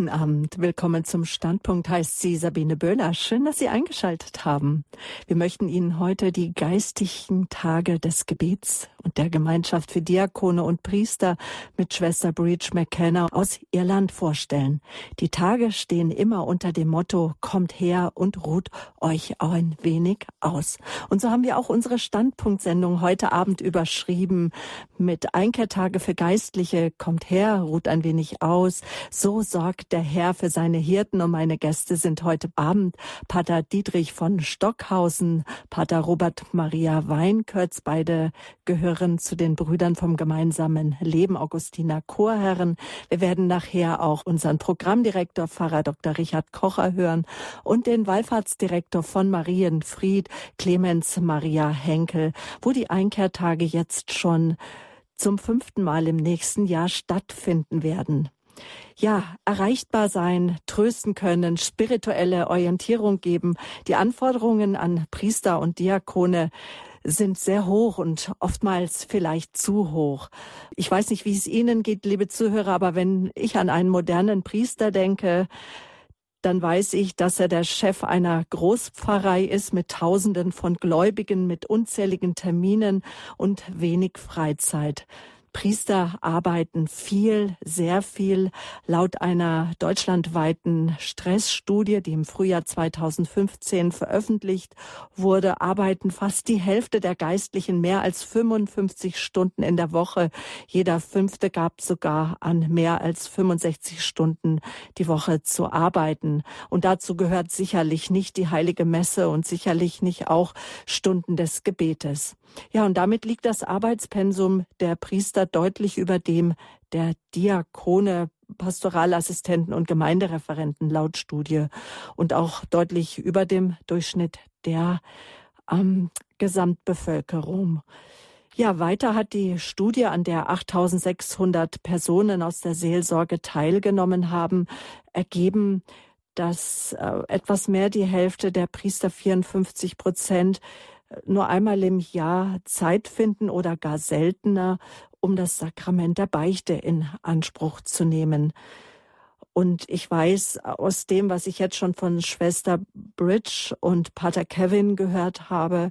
Guten Abend. Willkommen zum Standpunkt heißt sie Sabine Böhler. Schön, dass Sie eingeschaltet haben. Wir möchten Ihnen heute die geistigen Tage des Gebets und der Gemeinschaft für Diakone und Priester mit Schwester Breach McKenna aus Irland vorstellen. Die Tage stehen immer unter dem Motto, kommt her und ruht euch ein wenig aus. Und so haben wir auch unsere Standpunktsendung heute Abend überschrieben mit Einkehrtage für Geistliche, kommt her, ruht ein wenig aus. So sorgt der Herr für seine Hirten und meine Gäste sind heute Abend Pater Dietrich von Stockhausen, Pater Robert Maria Weinkötz, beide gehören zu den Brüdern vom gemeinsamen Leben, Augustiner Chorherren. Wir werden nachher auch unseren Programmdirektor, Pfarrer Dr. Richard Kocher hören und den Wallfahrtsdirektor von Marienfried, Clemens Maria Henkel, wo die Einkehrtage jetzt schon zum fünften Mal im nächsten Jahr stattfinden werden ja, erreichbar sein, trösten können, spirituelle Orientierung geben. Die Anforderungen an Priester und Diakone sind sehr hoch und oftmals vielleicht zu hoch. Ich weiß nicht, wie es Ihnen geht, liebe Zuhörer, aber wenn ich an einen modernen Priester denke, dann weiß ich, dass er der Chef einer Großpfarrei ist mit Tausenden von Gläubigen, mit unzähligen Terminen und wenig Freizeit. Priester arbeiten viel, sehr viel. Laut einer deutschlandweiten Stressstudie, die im Frühjahr 2015 veröffentlicht wurde, arbeiten fast die Hälfte der Geistlichen mehr als 55 Stunden in der Woche. Jeder Fünfte gab sogar an, mehr als 65 Stunden die Woche zu arbeiten. Und dazu gehört sicherlich nicht die heilige Messe und sicherlich nicht auch Stunden des Gebetes. Ja, und damit liegt das Arbeitspensum der Priester deutlich über dem der Diakone, Pastoralassistenten und Gemeindereferenten laut Studie und auch deutlich über dem Durchschnitt der ähm, Gesamtbevölkerung. Ja, weiter hat die Studie, an der 8600 Personen aus der Seelsorge teilgenommen haben, ergeben, dass äh, etwas mehr die Hälfte der Priester 54 Prozent nur einmal im Jahr Zeit finden oder gar seltener, um das Sakrament der Beichte in Anspruch zu nehmen. Und ich weiß aus dem, was ich jetzt schon von Schwester Bridge und Pater Kevin gehört habe,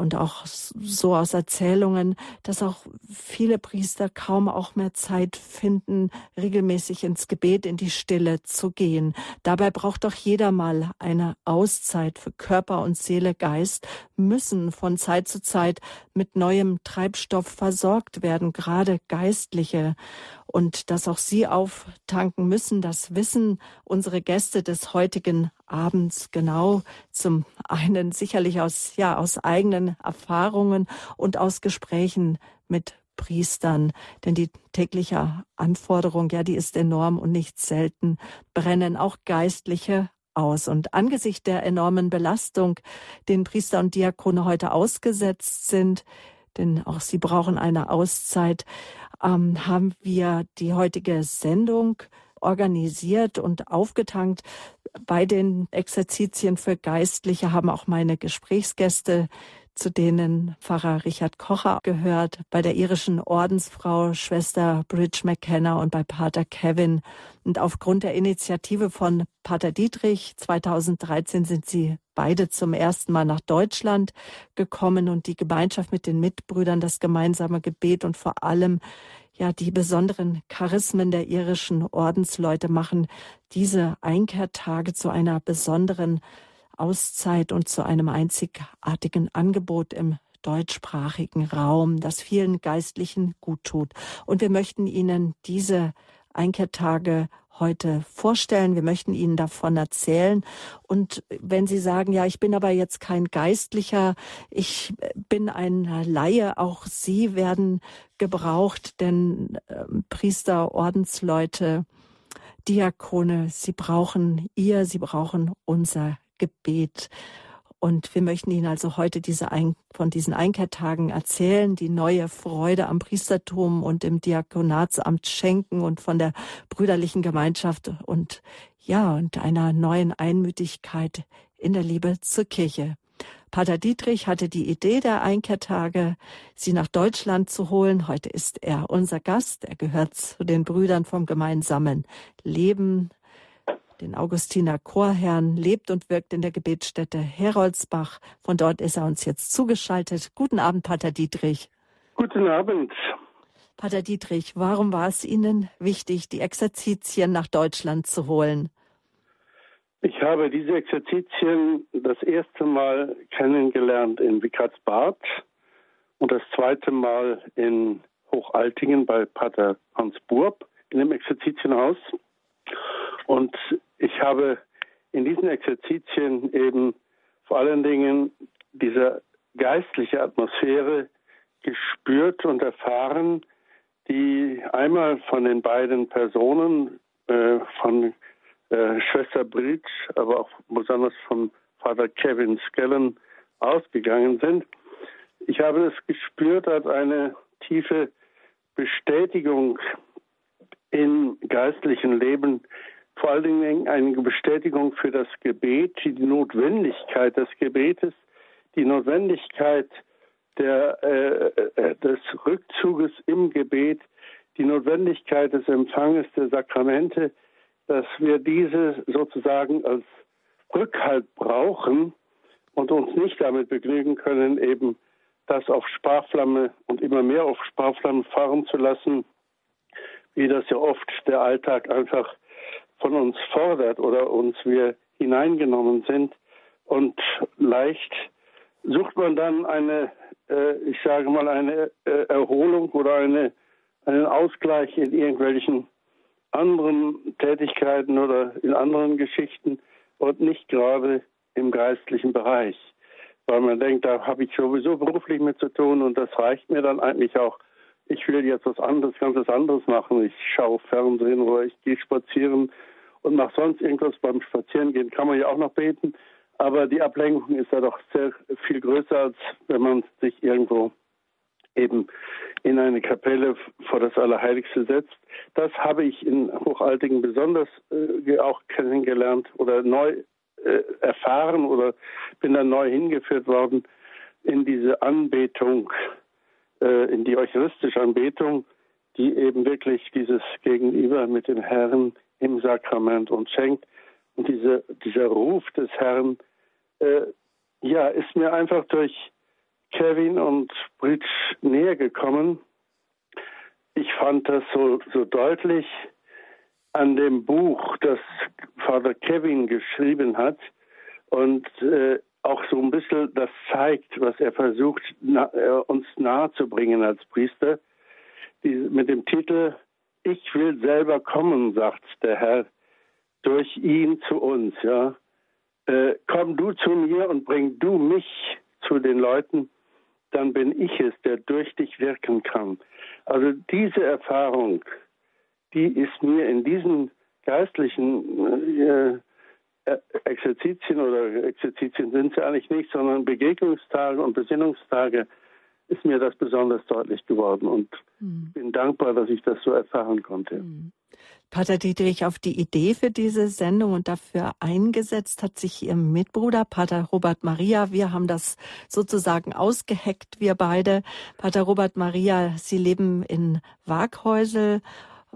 und auch so aus Erzählungen, dass auch viele Priester kaum auch mehr Zeit finden, regelmäßig ins Gebet, in die Stille zu gehen. Dabei braucht doch jeder mal eine Auszeit für Körper und Seele, Geist, müssen von Zeit zu Zeit mit neuem Treibstoff versorgt werden, gerade Geistliche und dass auch Sie auftanken müssen. Das wissen unsere Gäste des heutigen Abends genau. Zum einen sicherlich aus, ja, aus eigenen Erfahrungen und aus Gesprächen mit Priestern, denn die tägliche Anforderung, ja, die ist enorm und nicht selten brennen auch Geistliche aus. Und angesichts der enormen Belastung, den Priester und Diakone heute ausgesetzt sind, denn auch sie brauchen eine Auszeit, ähm, haben wir die heutige Sendung organisiert und aufgetankt. Bei den Exerzitien für Geistliche haben auch meine Gesprächsgäste zu denen Pfarrer Richard Kocher gehört, bei der irischen Ordensfrau Schwester Bridge McKenna und bei Pater Kevin. Und aufgrund der Initiative von Pater Dietrich 2013 sind sie beide zum ersten Mal nach Deutschland gekommen und die Gemeinschaft mit den Mitbrüdern, das gemeinsame Gebet und vor allem ja, die besonderen Charismen der irischen Ordensleute machen diese Einkehrtage zu einer besonderen Auszeit und zu einem einzigartigen Angebot im deutschsprachigen Raum, das vielen Geistlichen gut tut. Und wir möchten Ihnen diese Einkehrtage heute vorstellen. Wir möchten Ihnen davon erzählen. Und wenn Sie sagen, ja, ich bin aber jetzt kein Geistlicher, ich bin ein Laie, auch Sie werden gebraucht, denn äh, Priester, Ordensleute, Diakone, Sie brauchen ihr, Sie brauchen unser Gebet. Und wir möchten Ihnen also heute diese Ein von diesen Einkehrtagen erzählen, die neue Freude am Priestertum und im Diakonatsamt schenken und von der brüderlichen Gemeinschaft und ja, und einer neuen Einmütigkeit in der Liebe zur Kirche. Pater Dietrich hatte die Idee der Einkehrtage, sie nach Deutschland zu holen. Heute ist er unser Gast. Er gehört zu den Brüdern vom gemeinsamen Leben den Augustiner Chorherrn, lebt und wirkt in der Gebetsstätte Heroldsbach. Von dort ist er uns jetzt zugeschaltet. Guten Abend, Pater Dietrich. Guten Abend. Pater Dietrich, warum war es Ihnen wichtig, die Exerzitien nach Deutschland zu holen? Ich habe diese Exerzitien das erste Mal kennengelernt in Wickartsbad und das zweite Mal in Hochaltingen bei Pater Hans Burb in dem Exerzitienhaus. Und ich habe in diesen Exerzitien eben vor allen Dingen diese geistliche Atmosphäre gespürt und erfahren, die einmal von den beiden Personen, äh, von äh, Schwester Bridge, aber auch besonders von Vater Kevin Skellen ausgegangen sind. Ich habe es gespürt als eine tiefe Bestätigung im geistlichen Leben, vor allen Dingen eine Bestätigung für das Gebet, die Notwendigkeit des Gebetes, die Notwendigkeit der, äh, äh, des Rückzuges im Gebet, die Notwendigkeit des Empfanges der Sakramente, dass wir diese sozusagen als Rückhalt brauchen und uns nicht damit begnügen können, eben das auf Sparflamme und immer mehr auf Sparflamme fahren zu lassen, wie das ja oft der Alltag einfach von uns fordert oder uns wir hineingenommen sind. Und leicht sucht man dann eine, äh, ich sage mal, eine äh, Erholung oder eine, einen Ausgleich in irgendwelchen anderen Tätigkeiten oder in anderen Geschichten und nicht gerade im geistlichen Bereich. Weil man denkt, da habe ich sowieso beruflich mit zu tun und das reicht mir dann eigentlich auch. Ich will jetzt was anderes, ganz was anderes machen. Ich schaue Fernsehen oder ich gehe spazieren und mache sonst irgendwas. Beim Spazierengehen kann man ja auch noch beten. Aber die Ablenkung ist ja doch sehr viel größer, als wenn man sich irgendwo eben in eine Kapelle vor das Allerheiligste setzt. Das habe ich in Hochaltigen besonders äh, auch kennengelernt oder neu äh, erfahren oder bin dann neu hingeführt worden in diese Anbetung, äh, in die eucharistische Anbetung, die eben wirklich dieses Gegenüber mit dem Herrn im Sakrament uns schenkt. Und diese, dieser Ruf des Herrn, äh, ja, ist mir einfach durch Kevin und Bridge näher gekommen. Ich fand das so, so deutlich an dem Buch, das Vater Kevin geschrieben hat und äh, auch so ein bisschen das zeigt, was er versucht, na, äh, uns nahezubringen als Priester. Die, mit dem Titel Ich will selber kommen, sagt der Herr, durch ihn zu uns. Ja, äh, komm du zu mir und bring du mich zu den Leuten dann bin ich es, der durch dich wirken kann. Also diese Erfahrung, die ist mir in diesen geistlichen äh, Exerzitien oder Exerzitien sind sie eigentlich nicht, sondern Begegnungstage und Besinnungstage ist mir das besonders deutlich geworden und mhm. bin dankbar, dass ich das so erfahren konnte. Mhm. Pater Dietrich auf die Idee für diese Sendung und dafür eingesetzt hat sich Ihr Mitbruder, Pater Robert Maria. Wir haben das sozusagen ausgeheckt, wir beide. Pater Robert Maria, Sie leben in Waghäusel.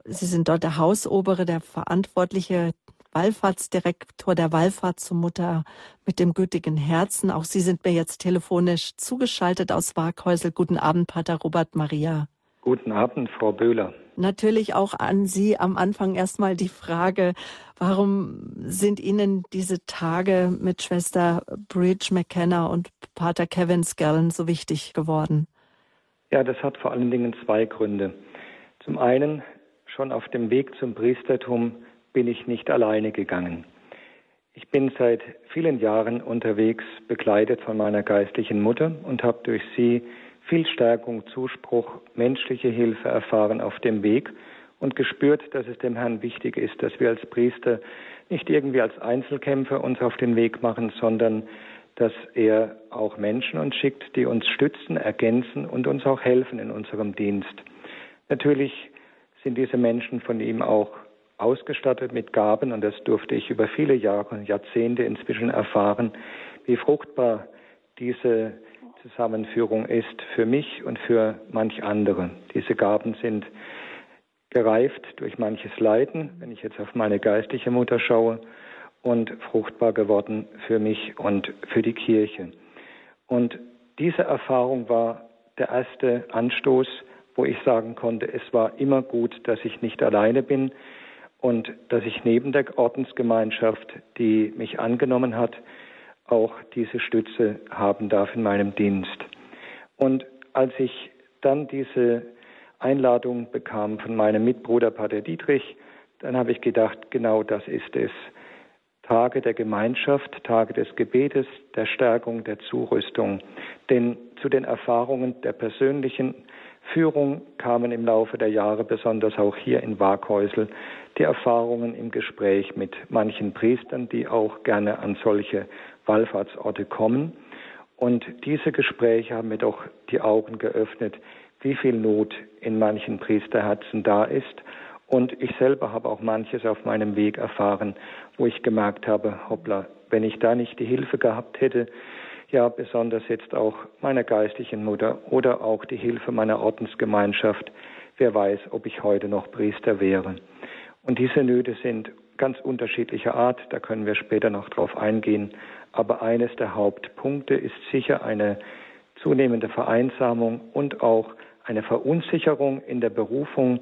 Sie sind dort der Hausobere, der verantwortliche Wallfahrtsdirektor der Wallfahrt zur Mutter mit dem gütigen Herzen. Auch Sie sind mir jetzt telefonisch zugeschaltet aus Waghäusel. Guten Abend, Pater Robert Maria. Guten Abend, Frau Böhler. Natürlich auch an Sie am Anfang erstmal die Frage, warum sind Ihnen diese Tage mit Schwester Bridge McKenna und Pater Kevin Scallon so wichtig geworden? Ja, das hat vor allen Dingen zwei Gründe. Zum einen, schon auf dem Weg zum Priestertum bin ich nicht alleine gegangen. Ich bin seit vielen Jahren unterwegs, begleitet von meiner geistlichen Mutter und habe durch sie viel Stärkung, Zuspruch, menschliche Hilfe erfahren auf dem Weg und gespürt, dass es dem Herrn wichtig ist, dass wir als Priester nicht irgendwie als Einzelkämpfer uns auf den Weg machen, sondern dass er auch Menschen uns schickt, die uns stützen, ergänzen und uns auch helfen in unserem Dienst. Natürlich sind diese Menschen von ihm auch ausgestattet mit Gaben und das durfte ich über viele Jahre, Jahrzehnte inzwischen erfahren, wie fruchtbar diese Zusammenführung ist für mich und für manch andere. Diese Gaben sind gereift durch manches Leiden, wenn ich jetzt auf meine geistliche Mutter schaue, und fruchtbar geworden für mich und für die Kirche. Und diese Erfahrung war der erste Anstoß, wo ich sagen konnte, es war immer gut, dass ich nicht alleine bin und dass ich neben der Ordensgemeinschaft, die mich angenommen hat, auch diese Stütze haben darf in meinem Dienst. Und als ich dann diese Einladung bekam von meinem Mitbruder Pater Dietrich, dann habe ich gedacht, genau das ist es. Tage der Gemeinschaft, Tage des Gebetes, der Stärkung, der Zurüstung. Denn zu den Erfahrungen der persönlichen Führung kamen im Laufe der Jahre, besonders auch hier in Waghäusel, die Erfahrungen im Gespräch mit manchen Priestern, die auch gerne an solche Wallfahrtsorte kommen. Und diese Gespräche haben mir doch die Augen geöffnet, wie viel Not in manchen Priesterherzen da ist. Und ich selber habe auch manches auf meinem Weg erfahren, wo ich gemerkt habe, hoppla, wenn ich da nicht die Hilfe gehabt hätte, ja besonders jetzt auch meiner geistlichen Mutter oder auch die Hilfe meiner Ordensgemeinschaft, wer weiß, ob ich heute noch Priester wäre. Und diese Nöte sind ganz unterschiedlicher Art, da können wir später noch drauf eingehen. Aber eines der Hauptpunkte ist sicher eine zunehmende Vereinsamung und auch eine Verunsicherung in der Berufung,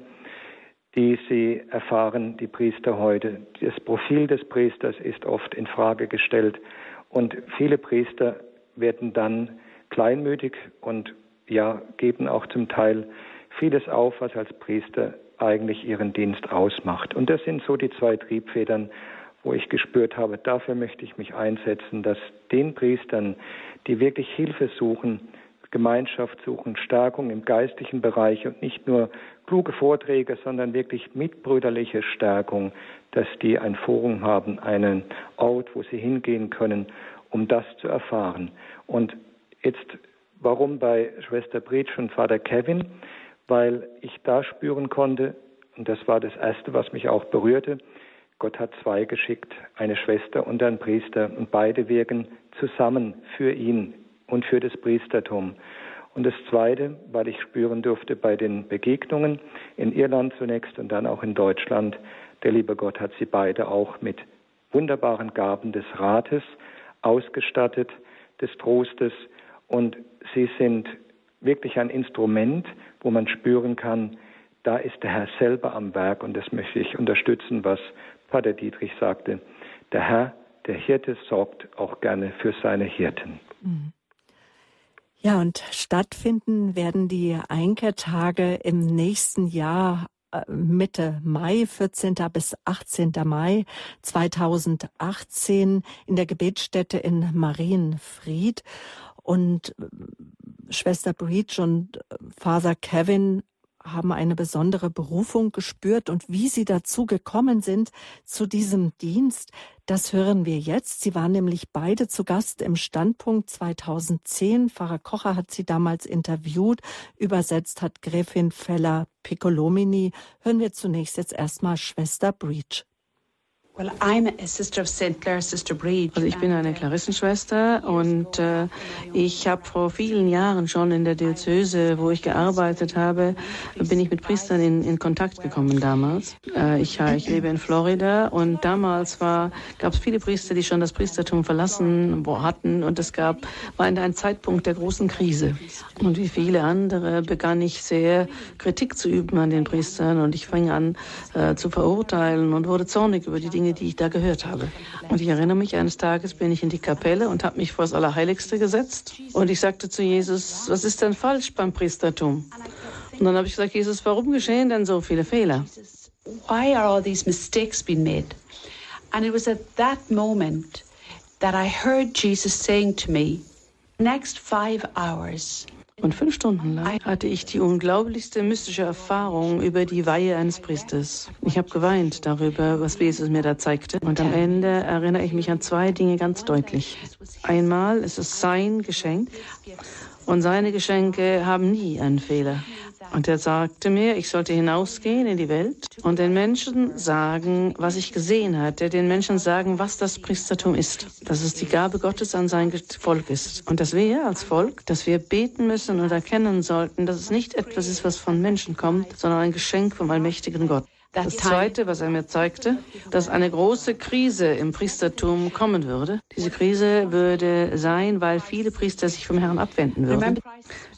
die sie erfahren, die Priester heute. Das Profil des Priesters ist oft in Frage gestellt und viele Priester werden dann kleinmütig und ja, geben auch zum Teil vieles auf, was als Priester eigentlich ihren Dienst ausmacht. Und das sind so die zwei Triebfedern, wo ich gespürt habe, dafür möchte ich mich einsetzen, dass den Priestern, die wirklich Hilfe suchen, Gemeinschaft suchen, Stärkung im geistlichen Bereich und nicht nur kluge Vorträge, sondern wirklich mitbrüderliche Stärkung, dass die ein Forum haben, einen Ort, wo sie hingehen können, um das zu erfahren. Und jetzt, warum bei Schwester Bretsch und Vater Kevin? Weil ich da spüren konnte, und das war das Erste, was mich auch berührte, Gott hat zwei geschickt, eine Schwester und ein Priester, und beide wirken zusammen für ihn und für das Priestertum. Und das Zweite, weil ich spüren durfte bei den Begegnungen in Irland zunächst und dann auch in Deutschland, der liebe Gott hat sie beide auch mit wunderbaren Gaben des Rates ausgestattet, des Trostes und sie sind wirklich ein Instrument, wo man spüren kann, da ist der Herr selber am Werk und das möchte ich unterstützen, was Pater Dietrich sagte. Der Herr, der Hirte, sorgt auch gerne für seine Hirten. Mhm. Ja, und stattfinden werden die Einkehrtage im nächsten Jahr äh, Mitte Mai, 14. bis 18. Mai 2018 in der Gebetsstätte in Marienfried. Und äh, Schwester Breach und äh, Father Kevin haben eine besondere Berufung gespürt und wie sie dazu gekommen sind zu diesem Dienst, das hören wir jetzt. Sie waren nämlich beide zu Gast im Standpunkt 2010. Pfarrer Kocher hat sie damals interviewt. Übersetzt hat Gräfin Feller Piccolomini. Hören wir zunächst jetzt erstmal Schwester Breach. Also ich bin eine Klarissenschwester und äh, ich habe vor vielen Jahren schon in der Diözese, wo ich gearbeitet habe, bin ich mit Priestern in, in Kontakt gekommen damals. Äh, ich, ich lebe in Florida und damals gab es viele Priester, die schon das Priestertum verlassen hatten und es gab war in ein Zeitpunkt der großen Krise. Und wie viele andere begann ich sehr Kritik zu üben an den Priestern und ich fing an äh, zu verurteilen und wurde zornig über die Dinge, Dinge, die ich da gehört habe. Und ich erinnere mich, eines Tages bin ich in die Kapelle und habe mich vor das Allerheiligste gesetzt. Und ich sagte zu Jesus, was ist denn falsch beim Priestertum? Und dann habe ich gesagt, Jesus, warum geschehen denn so viele Fehler? Why are all these mistakes being made? And it was at that moment that I heard Jesus saying to me, next five hours, und fünf Stunden lang hatte ich die unglaublichste mystische Erfahrung über die Weihe eines Priesters. Ich habe geweint darüber, was Jesus mir da zeigte. Und am Ende erinnere ich mich an zwei Dinge ganz deutlich. Einmal ist es sein Geschenk und seine Geschenke haben nie einen Fehler. Und er sagte mir, ich sollte hinausgehen in die Welt und den Menschen sagen, was ich gesehen hatte, den Menschen sagen, was das Priestertum ist, dass es die Gabe Gottes an sein Volk ist und dass wir als Volk, dass wir beten müssen und erkennen sollten, dass es nicht etwas ist, was von Menschen kommt, sondern ein Geschenk vom allmächtigen Gott. Das Zweite, was er mir zeigte, dass eine große Krise im Priestertum kommen würde. Diese Krise würde sein, weil viele Priester sich vom Herrn abwenden würden.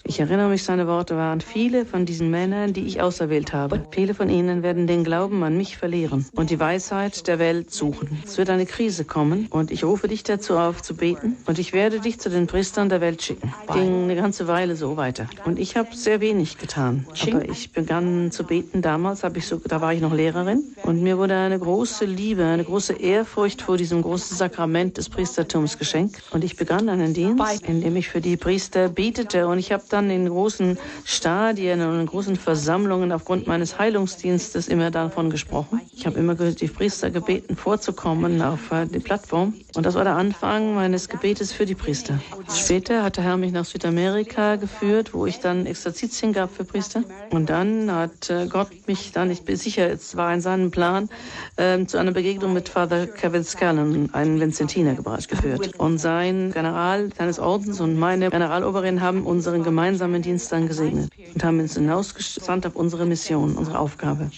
Ich erinnere mich, seine Worte waren, viele von diesen Männern, die ich auserwählt habe, viele von ihnen werden den Glauben an mich verlieren und die Weisheit der Welt suchen. Es wird eine Krise kommen und ich rufe dich dazu auf zu beten und ich werde dich zu den Priestern der Welt schicken. Ging eine ganze Weile so weiter. Und ich habe sehr wenig getan. Aber ich begann zu beten damals, habe ich so, da war ich noch Lehrerin und mir wurde eine große Liebe, eine große Ehrfurcht vor diesem großen Sakrament des Priestertums geschenkt. Und ich begann einen Dienst, in dem ich für die Priester betete und ich habe dann in großen Stadien und in großen Versammlungen aufgrund meines Heilungsdienstes immer davon gesprochen. Ich habe immer die Priester gebeten, vorzukommen auf äh, die Plattform. Und das war der Anfang meines Gebetes für die Priester. Später hat der Herr mich nach Südamerika geführt, wo ich dann Exerzitien gab für Priester. Und dann hat äh, Gott mich dann, ich bin sicher, es war in seinem Plan, äh, zu einer Begegnung mit Father Kevin Scallon, einem Vinzentiner, geführt. Und sein General seines Ordens und meine Generaloberin haben unseren gemeinsamen Dienst dann gesegnet und haben uns hinausgesandt auf unsere Mission, unsere Aufgabe.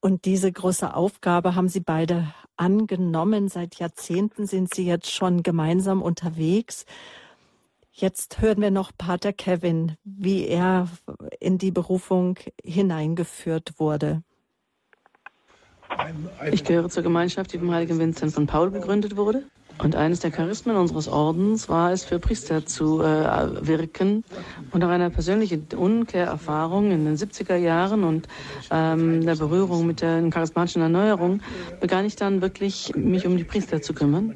Und diese große Aufgabe haben Sie beide angenommen. Seit Jahrzehnten sind Sie jetzt schon gemeinsam unterwegs. Jetzt hören wir noch Pater Kevin, wie er in die Berufung hineingeführt wurde. Ich gehöre zur Gemeinschaft, die vom heiligen Vincent von Paul gegründet wurde. Und eines der Charismen unseres Ordens war es, für Priester zu äh, wirken. Und nach einer persönlichen Umkehrerfahrung in den 70er Jahren und ähm, der Berührung mit der charismatischen Erneuerung begann ich dann wirklich, mich um die Priester zu kümmern.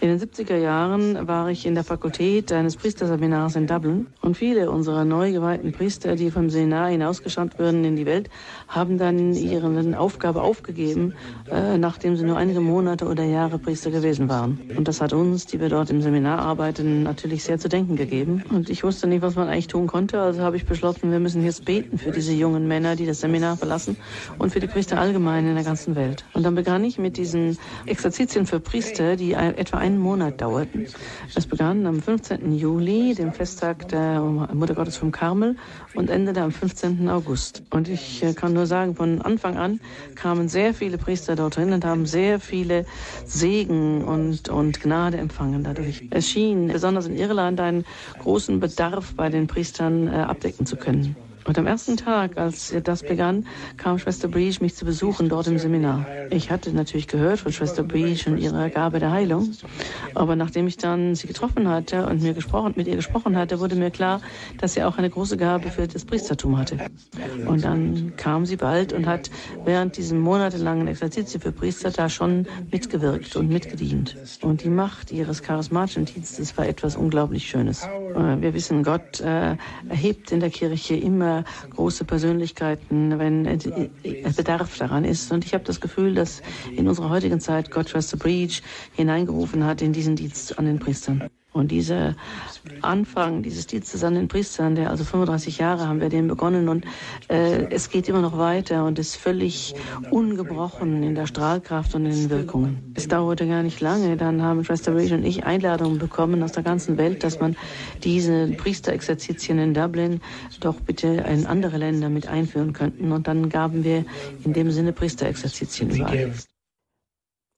In den 70er Jahren war ich in der Fakultät eines Priesterseminars in Dublin und viele unserer neu geweihten Priester, die vom Seminar hinausgeschanzt würden in die Welt, haben dann ihre Aufgabe aufgegeben, äh, nachdem sie nur einige Monate oder Jahre Priester gewesen waren. Und das hat uns, die wir dort im Seminar arbeiten, natürlich sehr zu denken gegeben. Und ich wusste nicht, was man eigentlich tun konnte, also habe ich beschlossen, wir müssen jetzt beten für diese jungen Männer, die das Seminar verlassen und für die Priester allgemein in der ganzen Welt. Und dann begann ich mit diesen Exerzitien für Priester, die etwa einen Monat dauerten. Es begann am 15. Juli, dem Festtag der Mutter Gottes vom Karmel, und endete am 15. August. Und ich äh, kann nur sagen, von Anfang an kamen sehr viele Priester dorthin und haben sehr viele Segen und, und Gnade empfangen dadurch. Es schien besonders in Irland einen großen Bedarf bei den Priestern äh, abdecken zu können. Und am ersten Tag, als das begann, kam Schwester Breach mich zu besuchen dort im Seminar. Ich hatte natürlich gehört von Schwester Breach und ihrer Gabe der Heilung. Aber nachdem ich dann sie getroffen hatte und mir gesprochen, mit ihr gesprochen hatte, wurde mir klar, dass sie auch eine große Gabe für das Priestertum hatte. Und dann kam sie bald und hat während diesem monatelangen Exerzitien für Priester da schon mitgewirkt und mitgedient. Und die Macht ihres charismatischen Dienstes war etwas unglaublich Schönes. Äh, wir wissen, Gott äh, erhebt in der Kirche immer große Persönlichkeiten, wenn Bedarf daran ist. Und ich habe das Gefühl, dass in unserer heutigen Zeit Gott Trust the Breach hineingerufen hat in diesen Dienst an den Priestern. Und dieser Anfang dieses Dienstes an den Priestern, der also 35 Jahre haben wir den begonnen und äh, es geht immer noch weiter und ist völlig ungebrochen in der Strahlkraft und in den Wirkungen. Es dauerte gar nicht lange, dann haben Rachel und ich Einladungen bekommen aus der ganzen Welt, dass man diese Priesterexerzitien in Dublin doch bitte in andere Länder mit einführen könnten. Und dann gaben wir in dem Sinne Priesterexerzitien überall.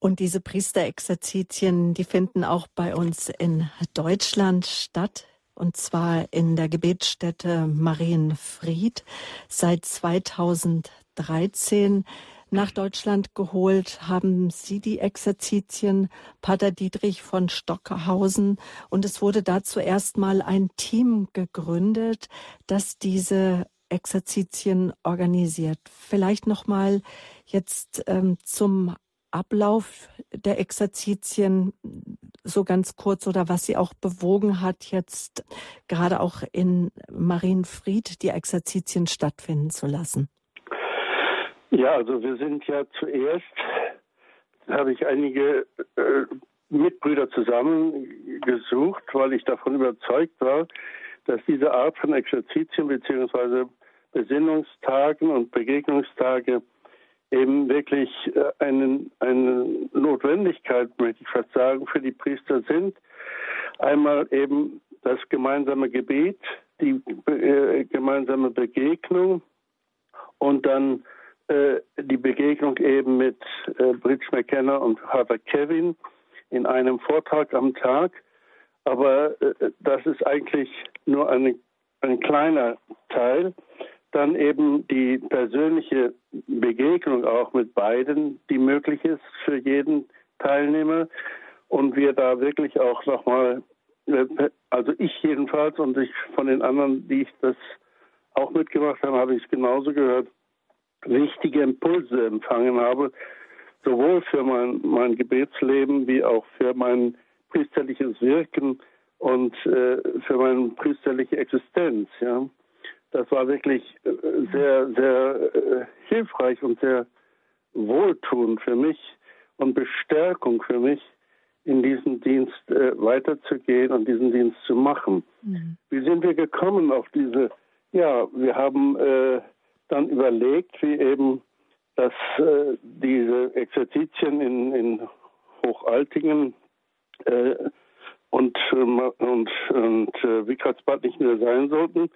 Und diese Priesterexerzitien, die finden auch bei uns in Deutschland statt. Und zwar in der Gebetsstätte Marienfried seit 2013 nach Deutschland geholt haben Sie die Exerzitien Pater Dietrich von Stockhausen und es wurde da zuerst mal ein Team gegründet, das diese Exerzitien organisiert. Vielleicht noch mal jetzt ähm, zum Ablauf der Exerzitien so ganz kurz oder was sie auch bewogen hat, jetzt gerade auch in Marienfried die Exerzitien stattfinden zu lassen? Ja, also wir sind ja zuerst, habe ich einige äh, Mitbrüder zusammengesucht, weil ich davon überzeugt war, dass diese Art von Exerzitien bzw. Besinnungstagen und Begegnungstage eben wirklich äh, eine, eine Notwendigkeit, möchte ich fast sagen, für die Priester sind. Einmal eben das gemeinsame Gebet, die äh, gemeinsame Begegnung und dann äh, die Begegnung eben mit äh, Bridge McKenna und Father Kevin in einem Vortrag am Tag. Aber äh, das ist eigentlich nur eine, ein kleiner Teil dann eben die persönliche Begegnung auch mit beiden, die möglich ist für jeden Teilnehmer. Und wir da wirklich auch nochmal, äh, also ich jedenfalls und ich von den anderen, die ich das auch mitgemacht habe, habe ich es genauso gehört, wichtige Impulse empfangen habe, sowohl für mein, mein Gebetsleben wie auch für mein priesterliches Wirken und äh, für meine priesterliche Existenz. Ja das war wirklich äh, sehr, sehr äh, hilfreich und sehr wohltuend für mich und Bestärkung für mich, in diesen Dienst äh, weiterzugehen und diesen Dienst zu machen. Mhm. Wie sind wir gekommen auf diese? Ja, wir haben äh, dann überlegt, wie eben, dass äh, diese Exerzitien in, in Hochaltingen äh, und, und, und Wikratsbad nicht mehr sein sollten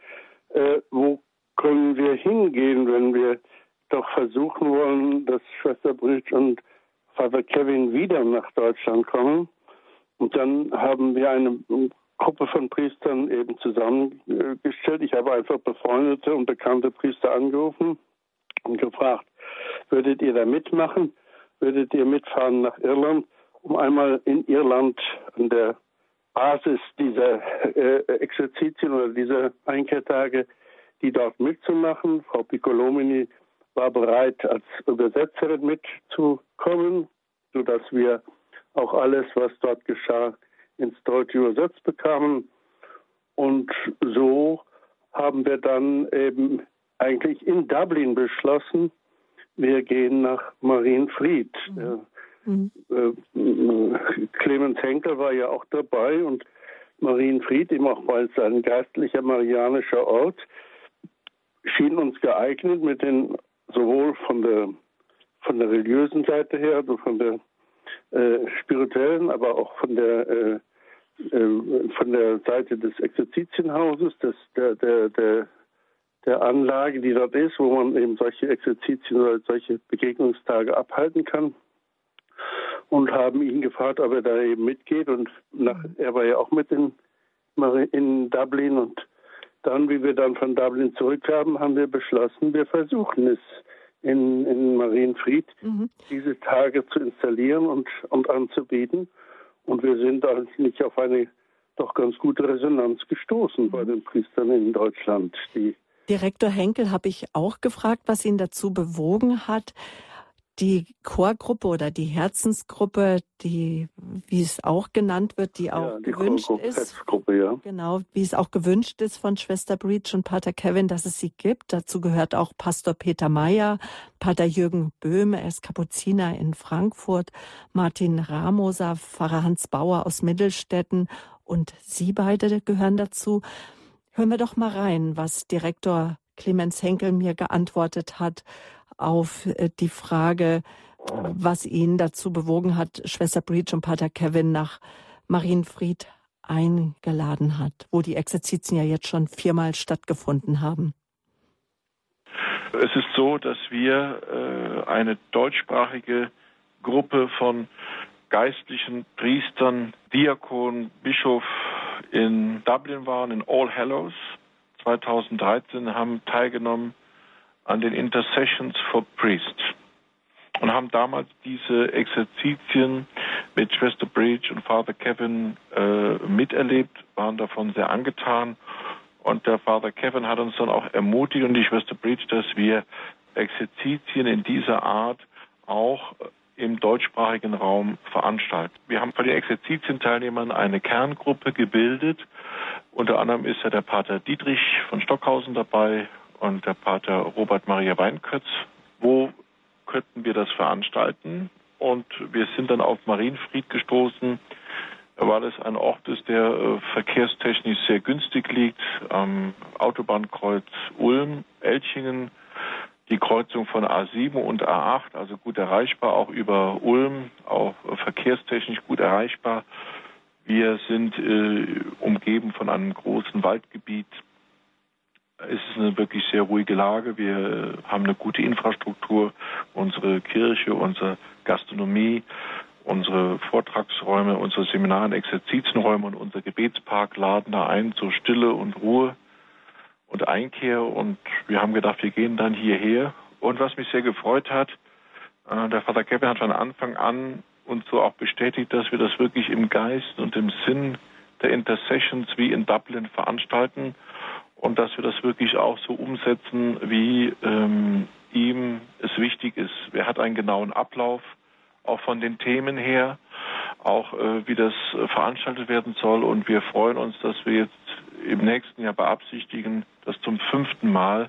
äh, wo können wir hingehen, wenn wir doch versuchen wollen, dass Schwester Bridge und Vater Kevin wieder nach Deutschland kommen. Und dann haben wir eine Gruppe von Priestern eben zusammengestellt. Ich habe einfach befreundete und bekannte Priester angerufen und gefragt, würdet ihr da mitmachen? Würdet ihr mitfahren nach Irland, um einmal in Irland an der Basis dieser äh, Exerzitien oder dieser Einkehrtage, die dort mitzumachen. Frau Piccolomini war bereit, als Übersetzerin mitzukommen, sodass wir auch alles, was dort geschah, ins Deutsche übersetzt bekamen. Und so haben wir dann eben eigentlich in Dublin beschlossen, wir gehen nach Marienfried. Mhm. Mhm. Äh, Clemens Henkel war ja auch dabei und Marienfried, eben auch weil es ein geistlicher marianischer Ort, schien uns geeignet mit den sowohl von der von der religiösen Seite her, also von der äh, spirituellen, aber auch von der äh, äh, von der Seite des Exerzitienhauses, des, der, der, der, der Anlage, die dort ist, wo man eben solche Exerzitien oder solche Begegnungstage abhalten kann und haben ihn gefragt, ob er da eben mitgeht. Und nach, er war ja auch mit in, in Dublin. Und dann, wie wir dann von Dublin zurückkamen, haben wir beschlossen, wir versuchen es in, in Marienfried, mhm. diese Tage zu installieren und, und anzubieten. Und wir sind eigentlich auf eine doch ganz gute Resonanz gestoßen mhm. bei den Priestern in Deutschland. Die Direktor Henkel habe ich auch gefragt, was ihn dazu bewogen hat, die Chorgruppe oder die Herzensgruppe, die, wie es auch genannt wird, die auch ja, die gewünscht ist. Ja. Genau, wie es auch gewünscht ist von Schwester Breach und Pater Kevin, dass es sie gibt. Dazu gehört auch Pastor Peter Meyer, Pater Jürgen Böhm, er ist Kapuziner in Frankfurt, Martin Ramoser, Pfarrer Hans Bauer aus Mittelstädten und Sie beide gehören dazu. Hören wir doch mal rein, was Direktor Clemens Henkel mir geantwortet hat auf äh, die Frage, was ihn dazu bewogen hat, Schwester Breach und Pater Kevin nach Marienfried eingeladen hat, wo die Exerzitien ja jetzt schon viermal stattgefunden haben. Es ist so, dass wir äh, eine deutschsprachige Gruppe von geistlichen Priestern, Diakon, Bischof in Dublin waren, in All Hallows. 2013 haben teilgenommen an den Intercessions for Priests und haben damals diese Exerzitien mit Schwester Bridge und Father Kevin äh, miterlebt, waren davon sehr angetan. Und der Father Kevin hat uns dann auch ermutigt und die Schwester Bridge, dass wir Exerzitien in dieser Art auch im deutschsprachigen Raum veranstalten. Wir haben von den Exerzitienteilnehmern eine Kerngruppe gebildet. Unter anderem ist ja der Pater Dietrich von Stockhausen dabei und der Pater Robert Maria Weinkötz. Wo könnten wir das veranstalten? Und wir sind dann auf Marienfried gestoßen, weil es ein Ort ist, der äh, verkehrstechnisch sehr günstig liegt, am Autobahnkreuz Ulm, Elchingen, die Kreuzung von A7 und A8, also gut erreichbar, auch über Ulm, auch verkehrstechnisch gut erreichbar. Wir sind äh, umgeben von einem großen Waldgebiet. Es ist eine wirklich sehr ruhige Lage. Wir haben eine gute Infrastruktur. Unsere Kirche, unsere Gastronomie, unsere Vortragsräume, unsere Seminar- und Exerzitienräume und unser Gebetspark laden da ein zur Stille und Ruhe und Einkehr. Und wir haben gedacht, wir gehen dann hierher. Und was mich sehr gefreut hat, äh, der Vater Kevin hat von Anfang an uns so auch bestätigt, dass wir das wirklich im Geist und im Sinn der Intercessions wie in Dublin veranstalten und dass wir das wirklich auch so umsetzen, wie ähm, ihm es wichtig ist. Er hat einen genauen Ablauf auch von den Themen her, auch äh, wie das veranstaltet werden soll. Und wir freuen uns, dass wir jetzt im nächsten Jahr beabsichtigen, das zum fünften Mal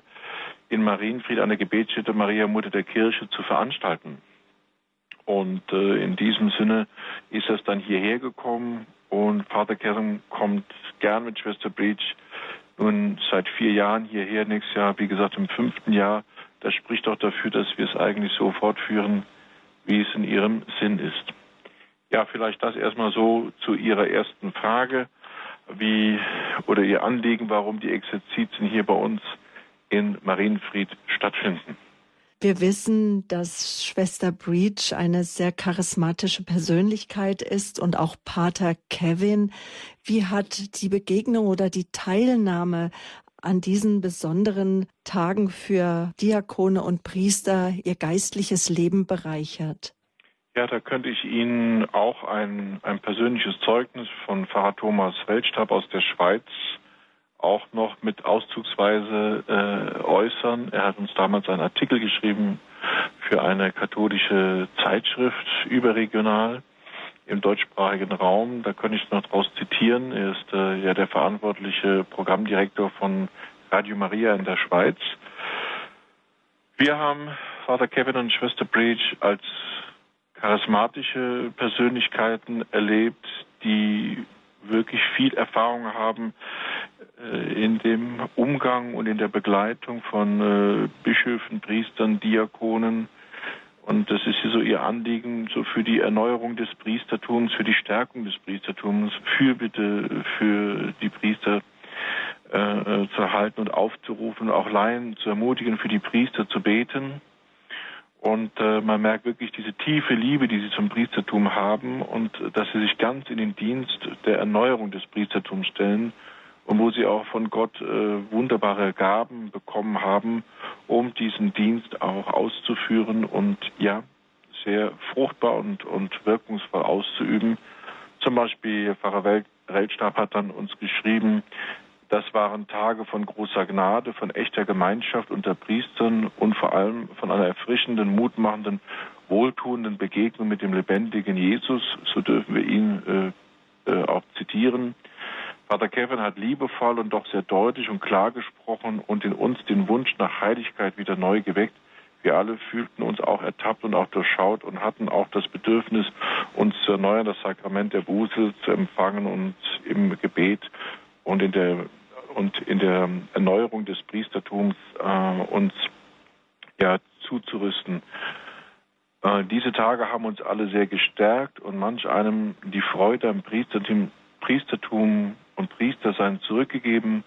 in Marienfried an der Gebetsstätte Maria Mutter der Kirche zu veranstalten. Und äh, in diesem Sinne ist es dann hierher gekommen und Vater Kern kommt gern mit Schwester Breach nun seit vier Jahren hierher, nächstes Jahr, wie gesagt, im fünften Jahr. Das spricht auch dafür, dass wir es eigentlich so fortführen, wie es in Ihrem Sinn ist. Ja, vielleicht das erstmal so zu Ihrer ersten Frage, wie oder Ihr Anliegen, warum die Exerzitien hier bei uns in Marienfried stattfinden. Wir wissen, dass Schwester Breach eine sehr charismatische Persönlichkeit ist und auch Pater Kevin. Wie hat die Begegnung oder die Teilnahme an diesen besonderen Tagen für Diakone und Priester ihr geistliches Leben bereichert? Ja, da könnte ich Ihnen auch ein, ein persönliches Zeugnis von Pfarrer Thomas Weltstab aus der Schweiz auch noch mit auszugsweise äh, äußern. Er hat uns damals einen Artikel geschrieben für eine katholische Zeitschrift überregional im deutschsprachigen Raum. Da könnte ich noch daraus zitieren. Er ist äh, ja der verantwortliche Programmdirektor von Radio Maria in der Schweiz. Wir haben Vater Kevin und Schwester Breach als charismatische Persönlichkeiten erlebt, die wirklich viel Erfahrung haben äh, in dem Umgang und in der Begleitung von äh, Bischöfen, Priestern, Diakonen, und das ist so ihr Anliegen, so für die Erneuerung des Priestertums, für die Stärkung des Priestertums, Fürbitte für die Priester äh, äh, zu erhalten und aufzurufen, auch Laien zu ermutigen, für die Priester zu beten. Und äh, man merkt wirklich diese tiefe Liebe, die sie zum Priestertum haben und dass sie sich ganz in den Dienst der Erneuerung des Priestertums stellen und wo sie auch von Gott äh, wunderbare Gaben bekommen haben, um diesen Dienst auch auszuführen und ja, sehr fruchtbar und, und wirkungsvoll auszuüben. Zum Beispiel Pfarrer Weltstab hat dann uns geschrieben, das waren Tage von großer Gnade, von echter Gemeinschaft unter Priestern und vor allem von einer erfrischenden, mutmachenden, wohltuenden Begegnung mit dem lebendigen Jesus. So dürfen wir ihn äh, äh, auch zitieren. Vater Kevin hat liebevoll und doch sehr deutlich und klar gesprochen und in uns den Wunsch nach Heiligkeit wieder neu geweckt. Wir alle fühlten uns auch ertappt und auch durchschaut und hatten auch das Bedürfnis, uns zu erneuern, das Sakrament der Buße zu empfangen und im Gebet und in der und in der Erneuerung des Priestertums äh, uns ja zuzurüsten. Äh, diese Tage haben uns alle sehr gestärkt und manch einem die Freude am Priestertum, Priestertum und Priestersein zurückgegeben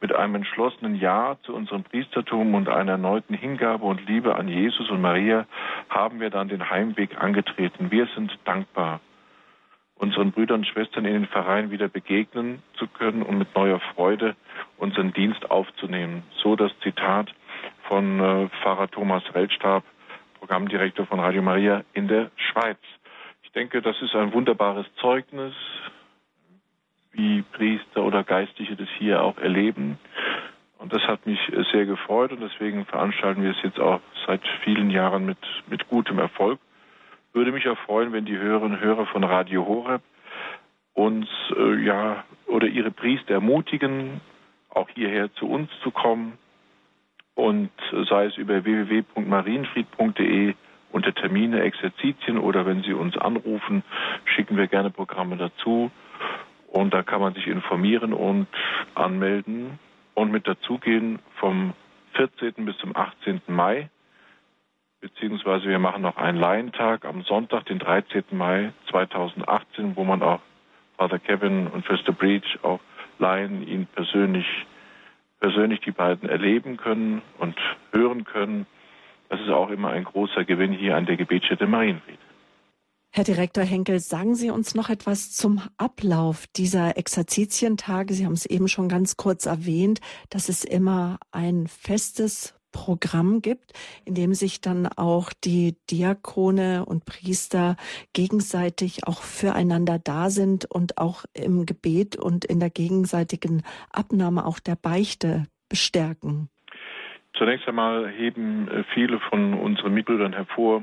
mit einem entschlossenen Ja zu unserem Priestertum und einer erneuten Hingabe und Liebe an Jesus und Maria haben wir dann den Heimweg angetreten. Wir sind dankbar, unseren Brüdern und Schwestern in den Vereinen wieder begegnen zu können und mit neuer Freude unseren Dienst aufzunehmen. So das Zitat von äh, Pfarrer Thomas Weltstab, Programmdirektor von Radio Maria in der Schweiz. Ich denke, das ist ein wunderbares Zeugnis wie Priester oder Geistliche das hier auch erleben. Und das hat mich sehr gefreut und deswegen veranstalten wir es jetzt auch seit vielen Jahren mit, mit gutem Erfolg. Würde mich auch freuen, wenn die Hörerinnen und Hörer von Radio Horeb uns äh, ja oder ihre Priester ermutigen, auch hierher zu uns zu kommen und sei es über www.marienfried.de unter Termine, Exerzitien oder wenn Sie uns anrufen, schicken wir gerne Programme dazu. Und da kann man sich informieren und anmelden und mit dazugehen vom 14. bis zum 18. Mai. Beziehungsweise wir machen noch einen Laientag am Sonntag, den 13. Mai 2018, wo man auch Father Kevin und Schwester Breach auch Laien ihn persönlich, persönlich die beiden erleben können und hören können. Das ist auch immer ein großer Gewinn hier an der Gebetsstätte Marienfried. Herr Direktor Henkel, sagen Sie uns noch etwas zum Ablauf dieser Exerzitientage. Sie haben es eben schon ganz kurz erwähnt, dass es immer ein festes Programm gibt, in dem sich dann auch die Diakone und Priester gegenseitig auch füreinander da sind und auch im Gebet und in der gegenseitigen Abnahme auch der Beichte bestärken. Zunächst einmal heben äh, viele von unseren Mitbrüdern hervor,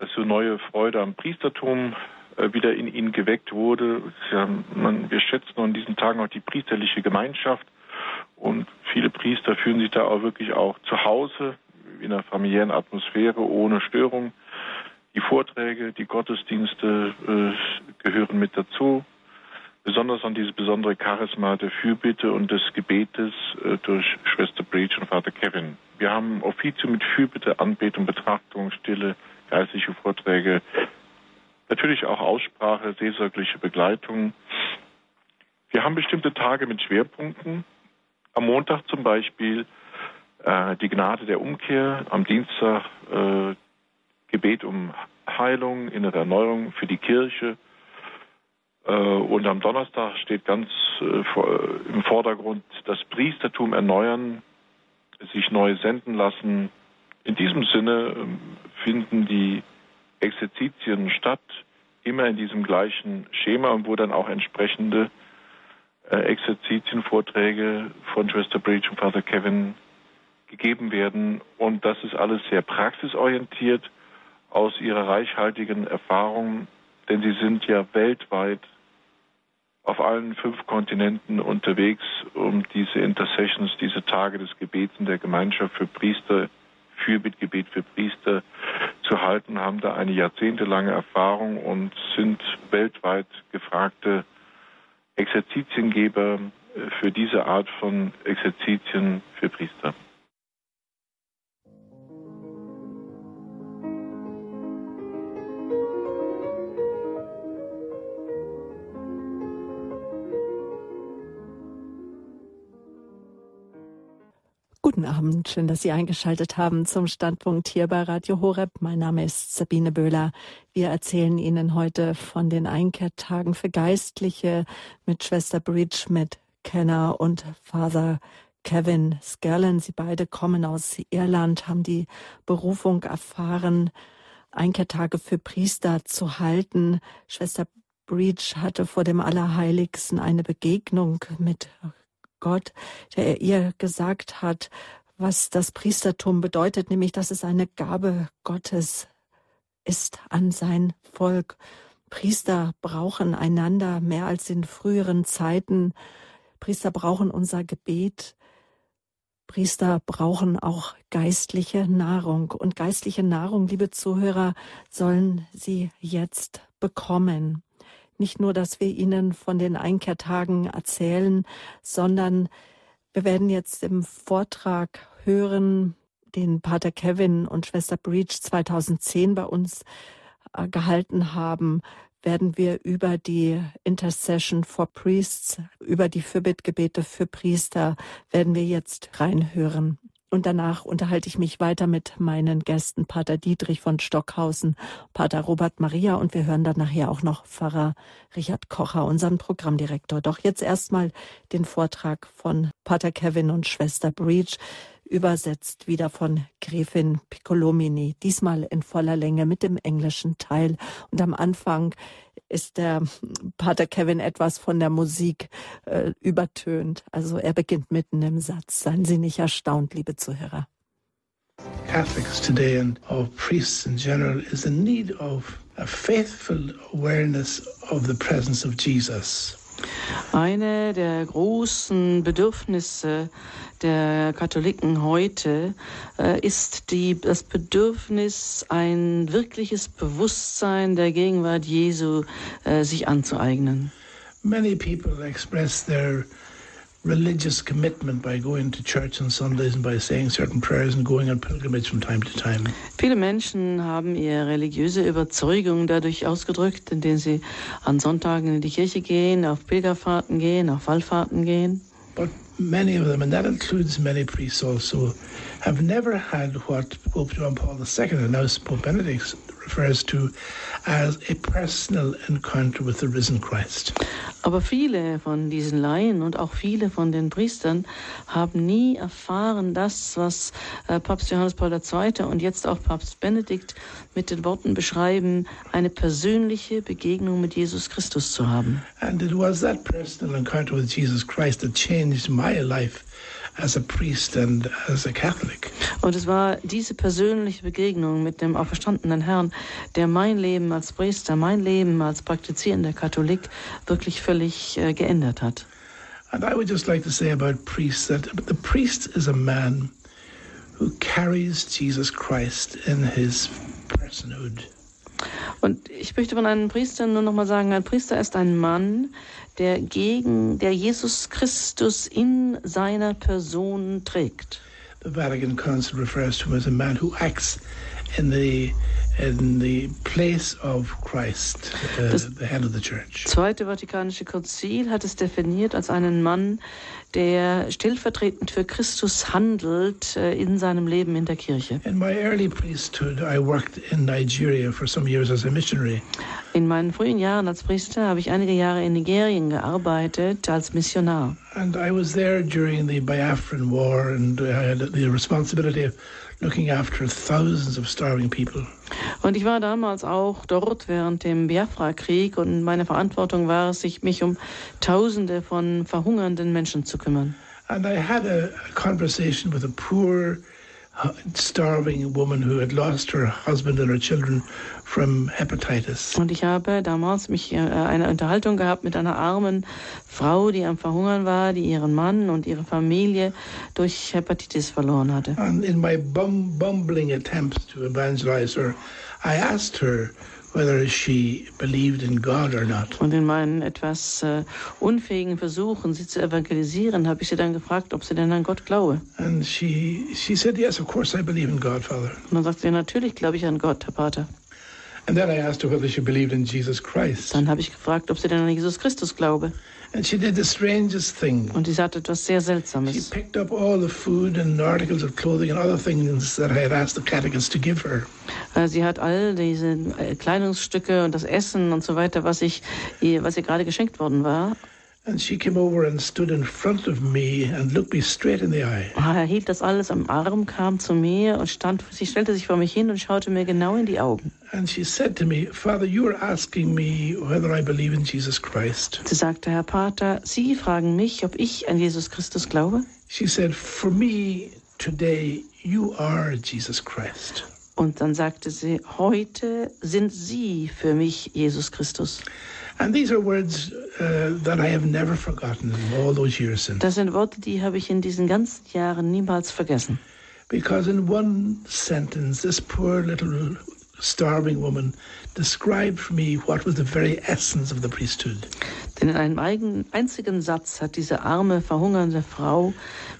dass so neue Freude am Priestertum äh, wieder in ihnen geweckt wurde. Ja, man, wir schätzen an diesen Tagen auch die priesterliche Gemeinschaft und viele Priester fühlen sich da auch wirklich auch zu Hause in einer familiären Atmosphäre ohne Störung. Die Vorträge, die Gottesdienste äh, gehören mit dazu besonders an dieses besondere Charisma der Fürbitte und des Gebetes äh, durch Schwester Breach und Vater Kevin. Wir haben Offizium mit Fürbitte, Anbetung, Betrachtung, Stille, geistliche Vorträge, natürlich auch Aussprache, seelsorgliche Begleitung. Wir haben bestimmte Tage mit Schwerpunkten. Am Montag zum Beispiel äh, die Gnade der Umkehr, am Dienstag äh, Gebet um Heilung, innere Erneuerung für die Kirche, äh, und am Donnerstag steht ganz äh, im Vordergrund das Priestertum erneuern, sich neu senden lassen. In diesem Sinne ähm, finden die Exerzitien statt, immer in diesem gleichen Schema, wo dann auch entsprechende äh, Exerzitienvorträge von Schwester Bridge und Father Kevin gegeben werden. Und das ist alles sehr praxisorientiert aus ihrer reichhaltigen Erfahrung, denn sie sind ja weltweit auf allen fünf Kontinenten unterwegs, um diese Intercessions, diese Tage des Gebets in der Gemeinschaft für Priester, Fürbittgebet für Priester zu halten, haben da eine jahrzehntelange Erfahrung und sind weltweit gefragte Exerzitiengeber für diese Art von Exerzitien für Priester. Guten Abend, schön, dass Sie eingeschaltet haben zum Standpunkt hier bei Radio Horeb. Mein Name ist Sabine Böhler. Wir erzählen Ihnen heute von den Einkehrtagen für Geistliche mit Schwester Bridge, mit Kenner und Father Kevin Skerlin. Sie beide kommen aus Irland, haben die Berufung erfahren, Einkehrtage für Priester zu halten. Schwester Breach hatte vor dem Allerheiligsten eine Begegnung mit Gott, der ihr gesagt hat, was das Priestertum bedeutet, nämlich dass es eine Gabe Gottes ist an sein Volk. Priester brauchen einander mehr als in früheren Zeiten. Priester brauchen unser Gebet. Priester brauchen auch geistliche Nahrung. Und geistliche Nahrung, liebe Zuhörer, sollen sie jetzt bekommen. Nicht nur, dass wir Ihnen von den Einkehrtagen erzählen, sondern wir werden jetzt im Vortrag hören, den Pater Kevin und Schwester Breach 2010 bei uns äh, gehalten haben, werden wir über die Intercession for Priests, über die Fürbittgebete für Priester, werden wir jetzt reinhören. Und danach unterhalte ich mich weiter mit meinen Gästen, Pater Dietrich von Stockhausen, Pater Robert Maria und wir hören dann nachher auch noch Pfarrer Richard Kocher, unseren Programmdirektor. Doch jetzt erstmal den Vortrag von Pater Kevin und Schwester Breach übersetzt wieder von Gräfin Piccolomini, diesmal in voller Länge mit dem englischen Teil. Und am Anfang ist der Pater Kevin etwas von der Musik äh, übertönt. Also er beginnt mitten im Satz. Seien Sie nicht erstaunt, liebe Zuhörer. Catholics today and of priests in general is in need of a faithful awareness of the presence of Jesus. Eine der großen Bedürfnisse der Katholiken heute äh, ist die, das Bedürfnis, ein wirkliches Bewusstsein der Gegenwart Jesu äh, sich anzueignen. Many people express their religious commitment by going to church on Sundays and by saying certain prayers and going on pilgrimage from time to time. Viele Menschen haben ihre religiöse Überzeugung dadurch ausgedrückt, indem sie an Sonntagen in die Kirche gehen, auf Pilgerfahrten gehen, auf Wallfahrten gehen. But many of them, and that includes many priests also, have never had what Pope John Paul II and now Pope Benedict refers to as a personal encounter with the risen Christ. Aber viele von diesen Laien und auch viele von den Priestern haben nie erfahren das, was äh, Papst Johannes Paul II. und jetzt auch Papst Benedikt mit den Worten beschreiben, eine persönliche Begegnung mit Jesus Christus zu haben. And it was that personal encounter with Jesus Christ that changed my life as a priest and as a Catholic. Und es war diese persönliche Begegnung mit dem auferstandenen Herrn, der mein Leben als Priester, mein Leben als praktizierender Katholik wirklich völlig äh, geändert hat. And I would just like to say about priests that the priest is a man who carries Jesus Christ in his personhood. Und ich möchte von einem Priester nur noch mal sagen, ein Priester ist ein Mann, der gegen, der Jesus Christus in seiner Person trägt. The Vatican Council refers to him as a man who acts in the in the place of Christ, uh, Das- the head of the church. Zweite Vatikanische Konzil hat es definiert als einen Mann, der stellvertretend für Christus handelt äh, in seinem Leben in der Kirche. In my early priesthood, I worked in Nigeria for some years as a missionary. In meinen frühen Jahren als Priester habe ich einige Jahre in Nigerien gearbeitet als Missionar. And I was there during the Biafran War, and I had the responsibility of looking after thousands of starving people. Und ich war damals auch dort während dem Biafra-Krieg und meine Verantwortung war es, sich mich um Tausende von verhungernden Menschen zu kümmern. And I had a, a conversation with a poor, starving woman who had lost her husband and her children from hepatitis. Und ich habe damals mich äh, eine Unterhaltung gehabt mit einer armen Frau, die am Verhungern war, die ihren Mann und ihre Familie durch Hepatitis verloren hatte. And in my bum, bumbling attempts to evangelize her, I asked her whether she believed in God or not. Und in meinen etwas äh, unfähigen Versuchen, sie zu evangelisieren, habe ich sie dann gefragt, ob sie denn an Gott glaube. And she, she said, Yes, of course I believe in God, Father. Und dann sagte sie, natürlich glaube ich an Gott, Herr Pater. And then I asked her whether she believed in Jesus Christ. Dann habe ich gefragt, ob sie denn an Jesus Christus glaube. And she did the strangest thing. Und sie sagte etwas sehr She Seltsames. picked up all the food and articles of clothing and other things that I had asked the catechist to give her. Sie hat all diese äh, Kleidungsstücke und das Essen und so weiter, was ich, was ihr gerade geschenkt worden war, And she came over and stood in front of me and looked me straight in the eye. er hielt das alles am Arm, kam zu mir und stand, sie stellte sich vor mich hin und schaute mir genau in die Augen. And she said to me, Father, you are asking me whether I believe in Jesus Christ. Sie sagte, Herr Pater, Sie fragen mich, ob ich an Jesus Christus glaube? She said, For me today, you are Jesus Christ. Und dann sagte sie, heute sind Sie für mich Jesus Christus. And these are words uh, that I have never forgotten in all those years since. Das sind Worte, die habe ich in diesen ganzen Jahren niemals vergessen. Because in one sentence, this poor little starving woman described for me what was the very essence of the priesthood. Denn in einem eigen, einzigen Satz hat diese arme, verhungernde Frau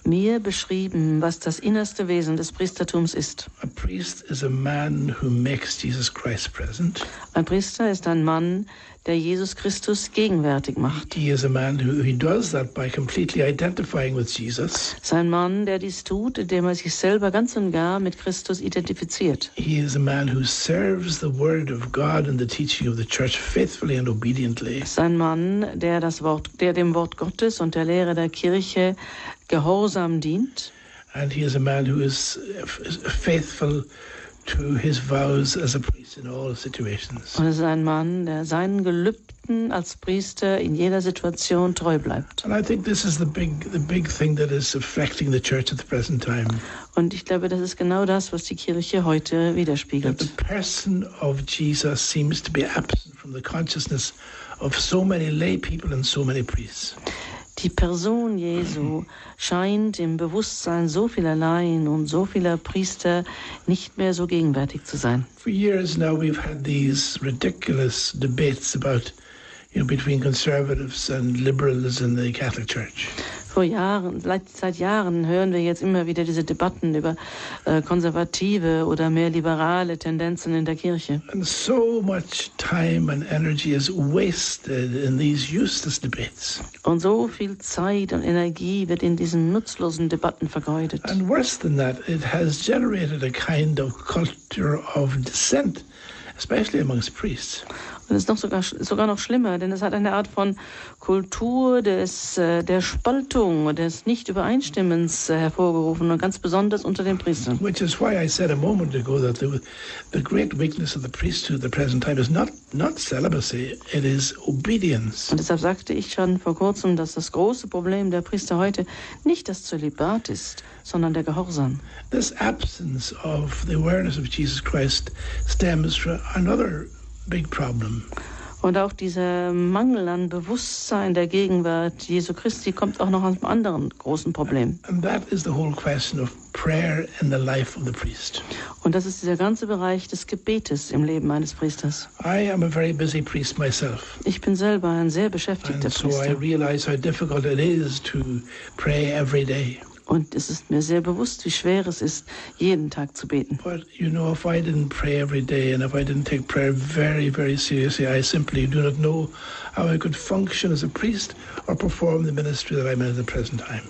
mir beschrieben, was das innerste Wesen des Priestertums ist. A priest is a man who makes Jesus Christ present. Ein Priester ist ein Mann, der Jesus Christus gegenwärtig macht. He is a man who he does that by completely identifying with Jesus. Es ist ein Mann, der dies tut, indem er sich selber ganz und gar mit Christus identifiziert. He is a man who serves the word of God and the teaching of the church faithfully and obediently. Es ist ein Mann, der, das Wort, der dem Wort Gottes und der Lehre der Kirche gehorsam dient. And he is a man who is faithful to his vows as a priest in all situations. Und es ist ein Mann, der seinen Gelübden als Priester in jeder Situation treu bleibt. And I think this is the big, the big thing that is affecting the church at the present time. Und ich glaube, das ist genau das, was die Kirche heute That widerspiegelt. the person of Jesus seems to be absent from the consciousness of so many lay people and so many priests. Die Person Jesu scheint im Bewusstsein so vieler Laien und so vieler Priester nicht mehr so gegenwärtig zu sein. For years now, we've had these ridiculous debates about, you know, between conservatives and liberals in the Catholic Church. Vor Jahren, seit, Jahren hören wir jetzt immer wieder diese Debatten über äh, konservative oder mehr liberale Tendenzen in der Kirche. And so much time and energy is wasted in these useless debates. Und so viel Zeit und Energie wird in diesen nutzlosen Debatten vergeudet. And worse than that, it has generated a kind of culture of dissent, especially amongst priests. Und es ist noch sogar, sogar noch schlimmer, denn es hat eine Art von Kultur des, äh, der Spaltung des Nicht-Übereinstimmens äh, hervorgerufen und ganz besonders unter den Priestern. Which is why I said a moment ago that the, the great weakness of the priesthood at the present time is not, not celibacy, it is obedience. Und deshalb sagte ich schon vor kurzem, dass das große Problem der Priester heute nicht das Zölibat ist, sondern der Gehorsam. This absence of the awareness of Jesus Christ stems from another big problem. Und auch dieser Mangel an Bewusstsein der Gegenwart Jesu Christi kommt auch noch aus einem anderen großen Problem. And that is the whole question of prayer in the life of the priest. Und das ist dieser ganze Bereich des Gebetes im Leben eines Priesters. I am a very busy priest myself. Ich bin selber ein sehr beschäftigter And so Priester. realize Und es ist mir sehr bewusst, wie schwer es ist, jeden Tag zu beten. But you know, if I didn't pray every day and if I didn't take prayer very, very seriously, I simply do not know how I could function as a priest or perform the ministry that I'm in at the present time.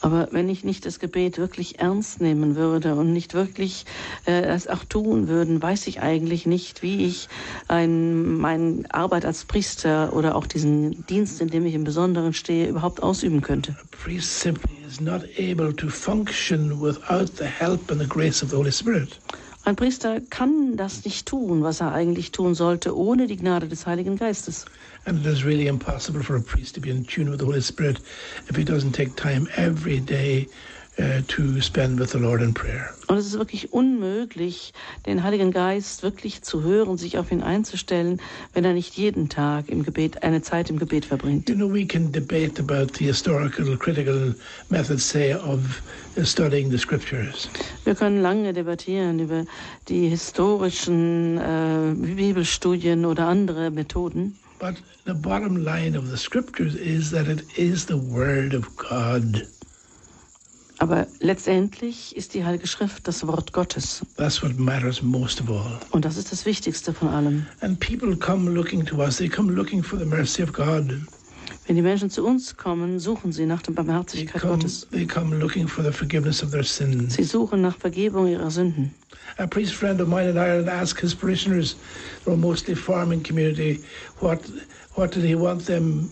Aber wenn ich nicht das Gebet wirklich ernst nehmen würde und nicht wirklich äh, es auch tun würden, weiß ich eigentlich nicht, wie ich ein, meine Arbeit als Priester oder auch diesen Dienst, in dem ich im Besonderen stehe, überhaupt ausüben könnte. A priest simply is not able to function without the help and the grace of the Holy Spirit. Ein Priester kann das nicht tun, was er eigentlich tun sollte, ohne die Gnade des Heiligen Geistes. And it is really impossible for a priest to be in tune with the Holy Spirit if he doesn't take time every day to spend with the Lord in prayer. Und es ist wirklich unmöglich, den Heiligen Geist wirklich zu hören, sich auf ihn einzustellen, wenn er nicht jeden Tag im Gebet eine Zeit im Gebet verbringt. You know, we can debate about the historical, critical methods, say, of uh, studying the scriptures. Wir können lange debattieren über die historischen äh, Bibelstudien oder andere Methoden. But the bottom line of the scriptures is that it is the Word of God. Aber letztendlich ist die Heilige Schrift das Wort Gottes. That's what matters most of all. Und das ist das Wichtigste von allem. And people come looking to us, they come looking for the mercy of God. Wenn die Menschen zu uns kommen, suchen sie nach der They Barmherzigkeit come, Gottes. they come looking for the forgiveness of their sins. Sie suchen nach Vergebung ihrer Sünden. A priest friend of mine in Ireland asked his parishioners, they were mostly farming community, what what did he want them,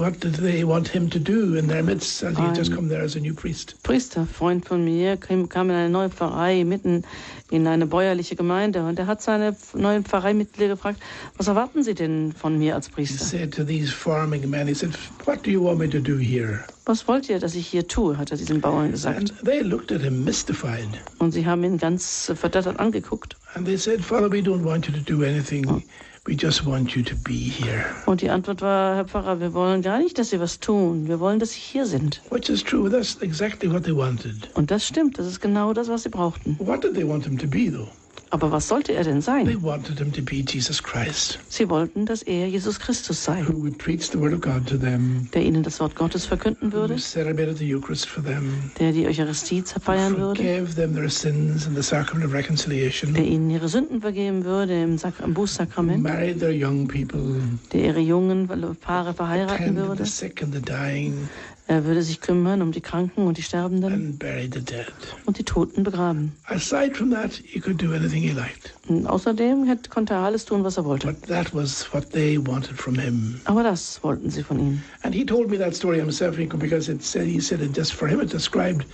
what did they want him to do in their midst as he had just come there as a new priest? Priesterfreund von mir kam, in eine neue Pfarrei mitten in eine bäuerliche Gemeinde und er hat seine neuen Pfarreimitglieder gefragt, was erwarten Sie denn von mir als He Priester? said to these farming men, he said, "What do you want me to do here?" Was wollt ihr, dass ich hier tue, hat er diesen Bauern gesagt. And they looked at him mystified, Und sie haben ihn ganz verdattert angeguckt. and they said, "Father, we don't want you to do anything. We just want you to be here." Und die Antwort war, Herr Pfarrer, wir wollen gar nicht, dass Sie was tun. Wir wollen, dass Sie hier sind. Which is true. That's exactly what they wanted. Und das stimmt, das ist genau das, was sie brauchten. What did they want him to be, though? Aber was sollte er denn They sein? wanted him to be Jesus Christ, Sie wollten, dass er Jesus Christus sei, who would preach the Word of God to them, der ihnen das Wort Gottes verkünden who würde, celebrated the Eucharist for them, der die Eucharistie feiern würde, forgave them their sins in the sacrament of reconciliation, der ihnen ihre Sünden vergeben würde im, Sak im Bußsakrament, married their young people, der ihre jungen Paare verheiraten würde. the sick and the dying, Er würde sich kümmern um die Kranken und die Sterbenden und die Toten begraben. Aside from that, he could do anything he liked. Und außerdem konnte er alles tun, was er wollte. But that was what they wanted from him. Aber das wollten sie von ihm. And he told me that story himself because it said he said it just for him it described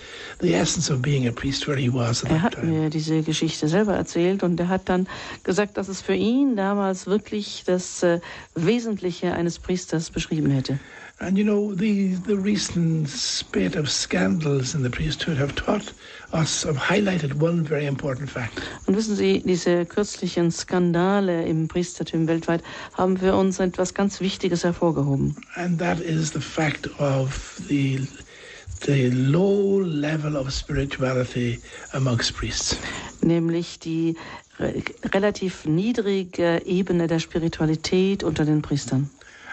the essence of being a priest where he was at Er that hat time. mir diese Geschichte selber erzählt und er hat dann gesagt, dass es für ihn damals wirklich das äh, Wesentliche eines Priesters beschrieben hätte. And you know, the, the recent spate of scandals in the priesthood have taught us, have highlighted one very important fact. Und wissen Sie, diese kürzlichen Skandale im Priestertum weltweit haben für uns etwas ganz Wichtiges hervorgehoben. And that is the fact of the, the low level of spirituality amongst priests. Nämlich die re relativ niedrige Ebene der Spiritualität unter den Priestern.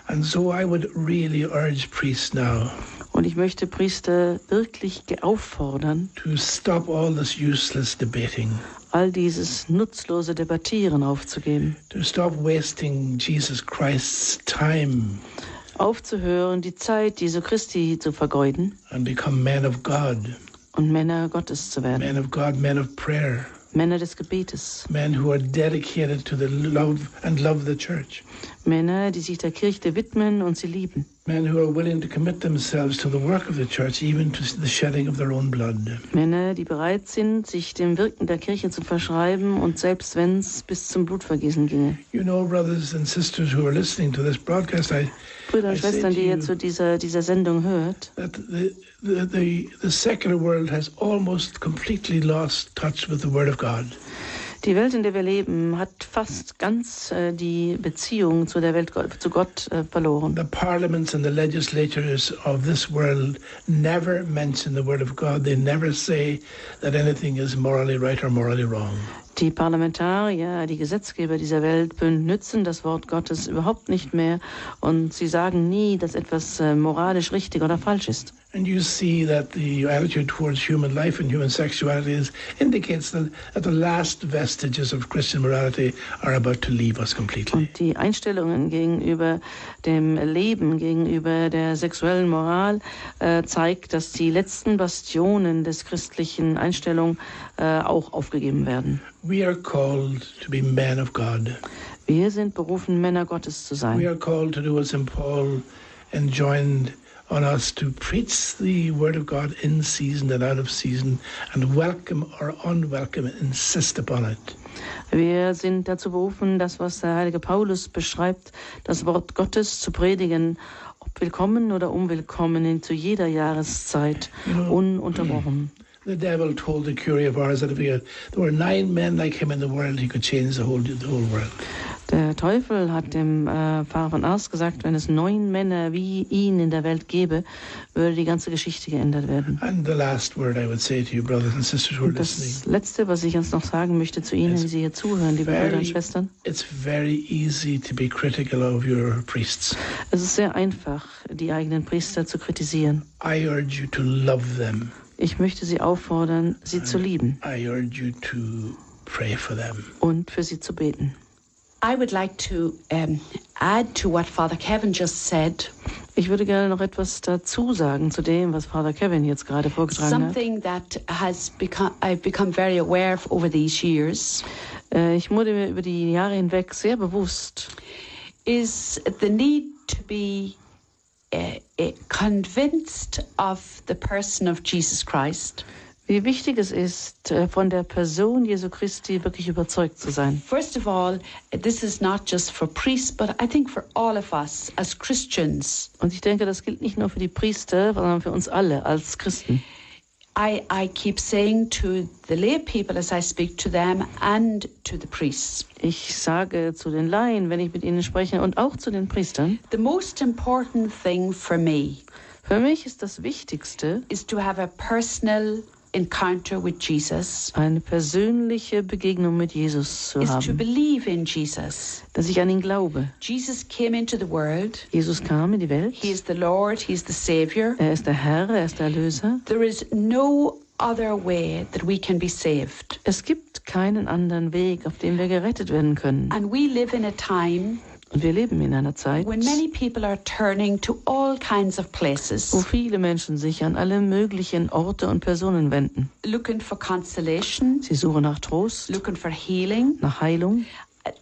And so I would really urge priests now Und ich möchte Priester wirklich auffordern, to stop all this useless debating, all dieses nutzlose Debattieren aufzugeben, to stop wasting Jesus Christ's time aufzuhören, die Zeit Jesu Christi zu vergeuden and become men of God, und Männer Gottes zu werden, men of God, men of prayer, Männer des Gebetes, men who are dedicated to the love and love the church, Männer, die sich der Kirche widmen und sie lieben, men who are willing to commit themselves to the work of the church, even to the shedding of their own blood. Männer, die bereit sind, sich dem Wirken der Kirche zu verschreiben und selbst wenn es bis zum Blutvergießen ginge. You know, brothers and sisters who are listening to this broadcast, I, Brüder und I Schwestern, die ihr zu dieser, dieser Sendung hört, that the, the, the, the secular world has almost completely lost touch with the Word of God. Die Welt, in der wir leben, hat fast ganz äh, die Beziehung zu der Welt, zu Gott äh, verloren. The parliaments and the legislatures of this world never mention the Word of God. They never say that anything is morally right or morally wrong. Die Parlamentarier, die Gesetzgeber dieser Welt benützen das Wort Gottes überhaupt nicht mehr und sie sagen nie, dass etwas äh, moralisch richtig oder falsch ist. And you see that the attitude towards human life and human sexuality is, indicates that, that the last vestiges of Christian morality are about to leave us completely. Und die Einstellungen gegenüber dem Leben, gegenüber der sexuellen Moral äh, zeigt, dass die letzten Bastionen des christlichen Einstellung äh, auch aufgegeben werden. We are called to be men of God. Wir sind berufen, Männer Gottes zu sein. We are called to do as St. Paul enjoined on us to preach the word of God in season and out of season and welcome or unwelcome, insist upon it. Wir sind dazu berufen, das, was der heilige Paulus beschreibt, das Wort Gottes zu predigen, ob willkommen oder unwillkommen, in zu jeder Jahreszeit, ununterbrochen. The devil told the curie of ours that if there were nine men like him in the world, he could change the whole, the whole world. Der Teufel hat dem äh, Pfarrer von Ars gesagt, wenn es neun Männer wie ihn in der Welt gäbe, würde die ganze Geschichte geändert werden. And the last word I would say to you, brothers and sisters who are Und das listening, Letzte, was ich jetzt noch sagen möchte zu Ihnen, die Sie hier zuhören, liebe Brüder und Schwestern, it's very easy to be critical of your priests. es ist sehr einfach, die eigenen Priester zu kritisieren. I urge you to love them. Ich möchte Sie auffordern, sie zu lieben I urge you to pray for them. und für sie zu beten. I would like to um, add to what Father Kevin just said Ich würde gerne noch etwas dazu sagen zu dem, was Father Kevin jetzt gerade vorgetragen hat. something that has become I've become very aware of over these years Äh, Ich wurde mir über die Jahre hinweg sehr bewusst, is the need to be convinced of the person of Jesus Christ. wie wichtig es ist, äh, von der Person Jesu Christi wirklich überzeugt zu sein. First of all, this is not just for priests, but I think for all of us as Christians. Und ich denke, das gilt nicht nur für die Priester, sondern für uns alle als Christen. I, I keep saying to the lay people as I speak to them and to the priests, Ich sage zu den Laien, wenn ich mit ihnen spreche, und auch zu den Priestern, the most important thing for me für mich ist das Wichtigste, is to have a personal encounter with Jesus, eine persönliche Begegnung mit Jesus zu is to haben, believe in Jesus. dass ich an ihn glaube. Jesus came into the world. Jesus kam in die Welt. He is the Lord, He's the Savior. Er ist der Herr, er ist der Erlöser. There is no other way that we can be saved. Es gibt keinen anderen Weg, auf dem wir gerettet werden können. And we live in a time Und wir leben in einer Zeit, when many people are turning to all kinds of places, wo viele Menschen sich an alle möglichen Orte und Personen wenden. looking for consolation, Sie suchen nach Trost, looking for healing, nach Heilung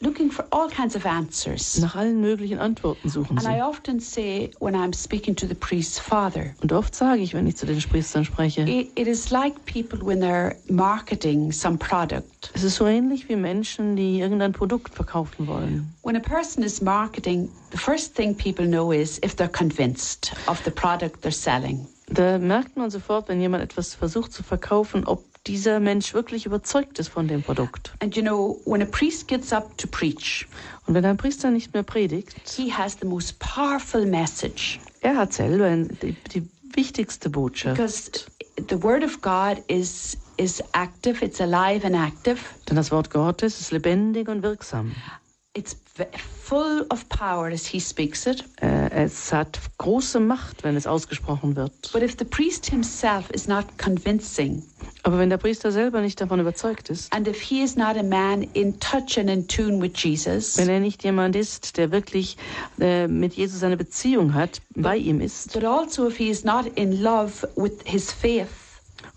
looking for all kinds of answers. Nach allen möglichen Antworten suchen And I sie. often say when I'm speaking to the priest's father, Und oft sage ich, wenn ich zu den Priestern spreche, it, it is like people when they're marketing some product. es ist so ähnlich wie Menschen, die irgendein Produkt verkaufen wollen. When a person is marketing, the first thing people know is if they're convinced of the product they're selling. Da merkt man sofort, wenn jemand etwas versucht zu verkaufen, ob dieser Mensch wirklich überzeugt ist von dem Produkt. And you know, when a priest gets up to preach, Und wenn ein Priester nicht mehr predigt, he has the most powerful message er hat selber die, die wichtigste Botschaft. because the word of God is is active, it's alive and active. Denn das Wort Gottes ist lebendig und wirksam. It's full of power as he speaks it. Äh, es hat große Macht, wenn es ausgesprochen wird. But if the priest himself is not convincing, Aber wenn der Priester selber nicht davon überzeugt ist, and if he is not a man in touch and in tune with Jesus, wenn er nicht jemand ist, der wirklich äh, mit Jesus eine Beziehung hat, bei ihm ist, but also if he is not in love with his faith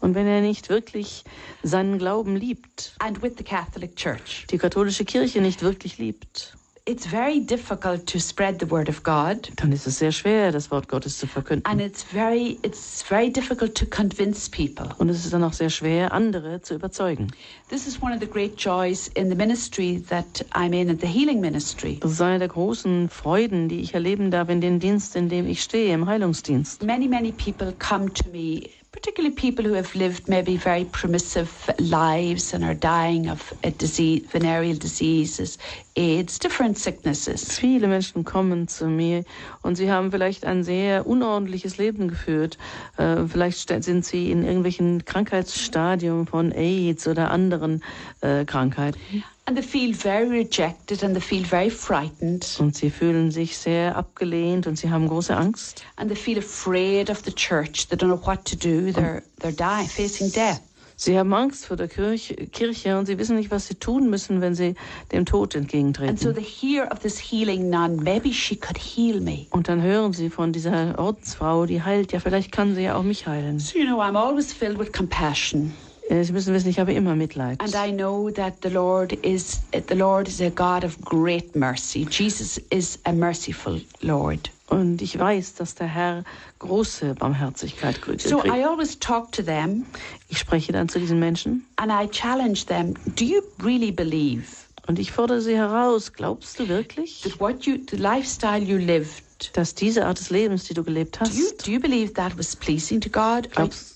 und wenn er nicht wirklich seinen Glauben liebt, and with the Catholic Church, die katholische Kirche nicht wirklich liebt, it's very difficult to spread the word of God. dann ist es sehr schwer, das Wort Gottes zu And verkünden. it's very it's very difficult to convince people. Und es ist dann auch sehr schwer, andere zu überzeugen. This is one of the great joys in the ministry that I'm in, in the healing ministry. Das ist eine der großen Freuden, die ich erleben darf in dem Dienst, in dem ich stehe, im Heilungsdienst. Many, many people come to me, particularly people who have lived maybe very permissive lives and are dying of a disease, venereal diseases, AIDS, different sicknesses. Viele Menschen kommen zu mir und sie haben vielleicht ein sehr unordentliches Leben geführt. Äh, vielleicht sind sie in irgendwelchen Krankheitsstadien von AIDS oder anderen äh, Krankheiten. And they feel very rejected and they feel very frightened Und sie fühlen sich sehr abgelehnt und sie haben große Angst. and they feel afraid of the church. They don't know what to do. They're, they're dying, facing death. Sie haben Angst vor der Kirche, Kirche und sie wissen nicht, was sie tun müssen, wenn sie dem Tod And so entgegentreten. they hear of this healing nun. Maybe she could heal me. Und dann hören sie von dieser Ordensfrau, die heilt. Ja, vielleicht kann sie ja auch mich heilen. So, you know, I'm always filled with compassion. Äh, Sie müssen wissen, ich habe immer Mitleid. And I know that the Lord is the Lord is a God of great mercy. Jesus is a merciful Lord. Und ich weiß, dass der Herr große Barmherzigkeit kriegt. So I always talk to them Ich spreche dann zu diesen Menschen and I challenge them. Do you really believe und ich fordere sie heraus. Glaubst du wirklich, that what you the lifestyle you lived dass diese Art des Lebens, die du gelebt do you hast, do you believe that was pleasing to God? Glaubst,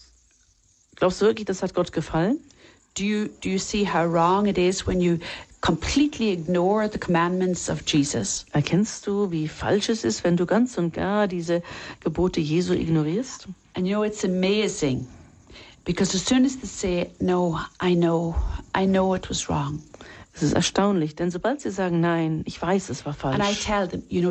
glaubst du wirklich, das hat Gott gefallen? do you do you see how wrong it is when you completely ignore the commandments of Jesus? Erkennst du, wie falsch es ist, wenn du ganz und gar diese Gebote Jesu ignorierst? And you know, it's amazing because as soon as they say, No, I know, I know it was wrong. Es ist erstaunlich, denn sobald sie sagen, nein, ich weiß, es war falsch, them, You know,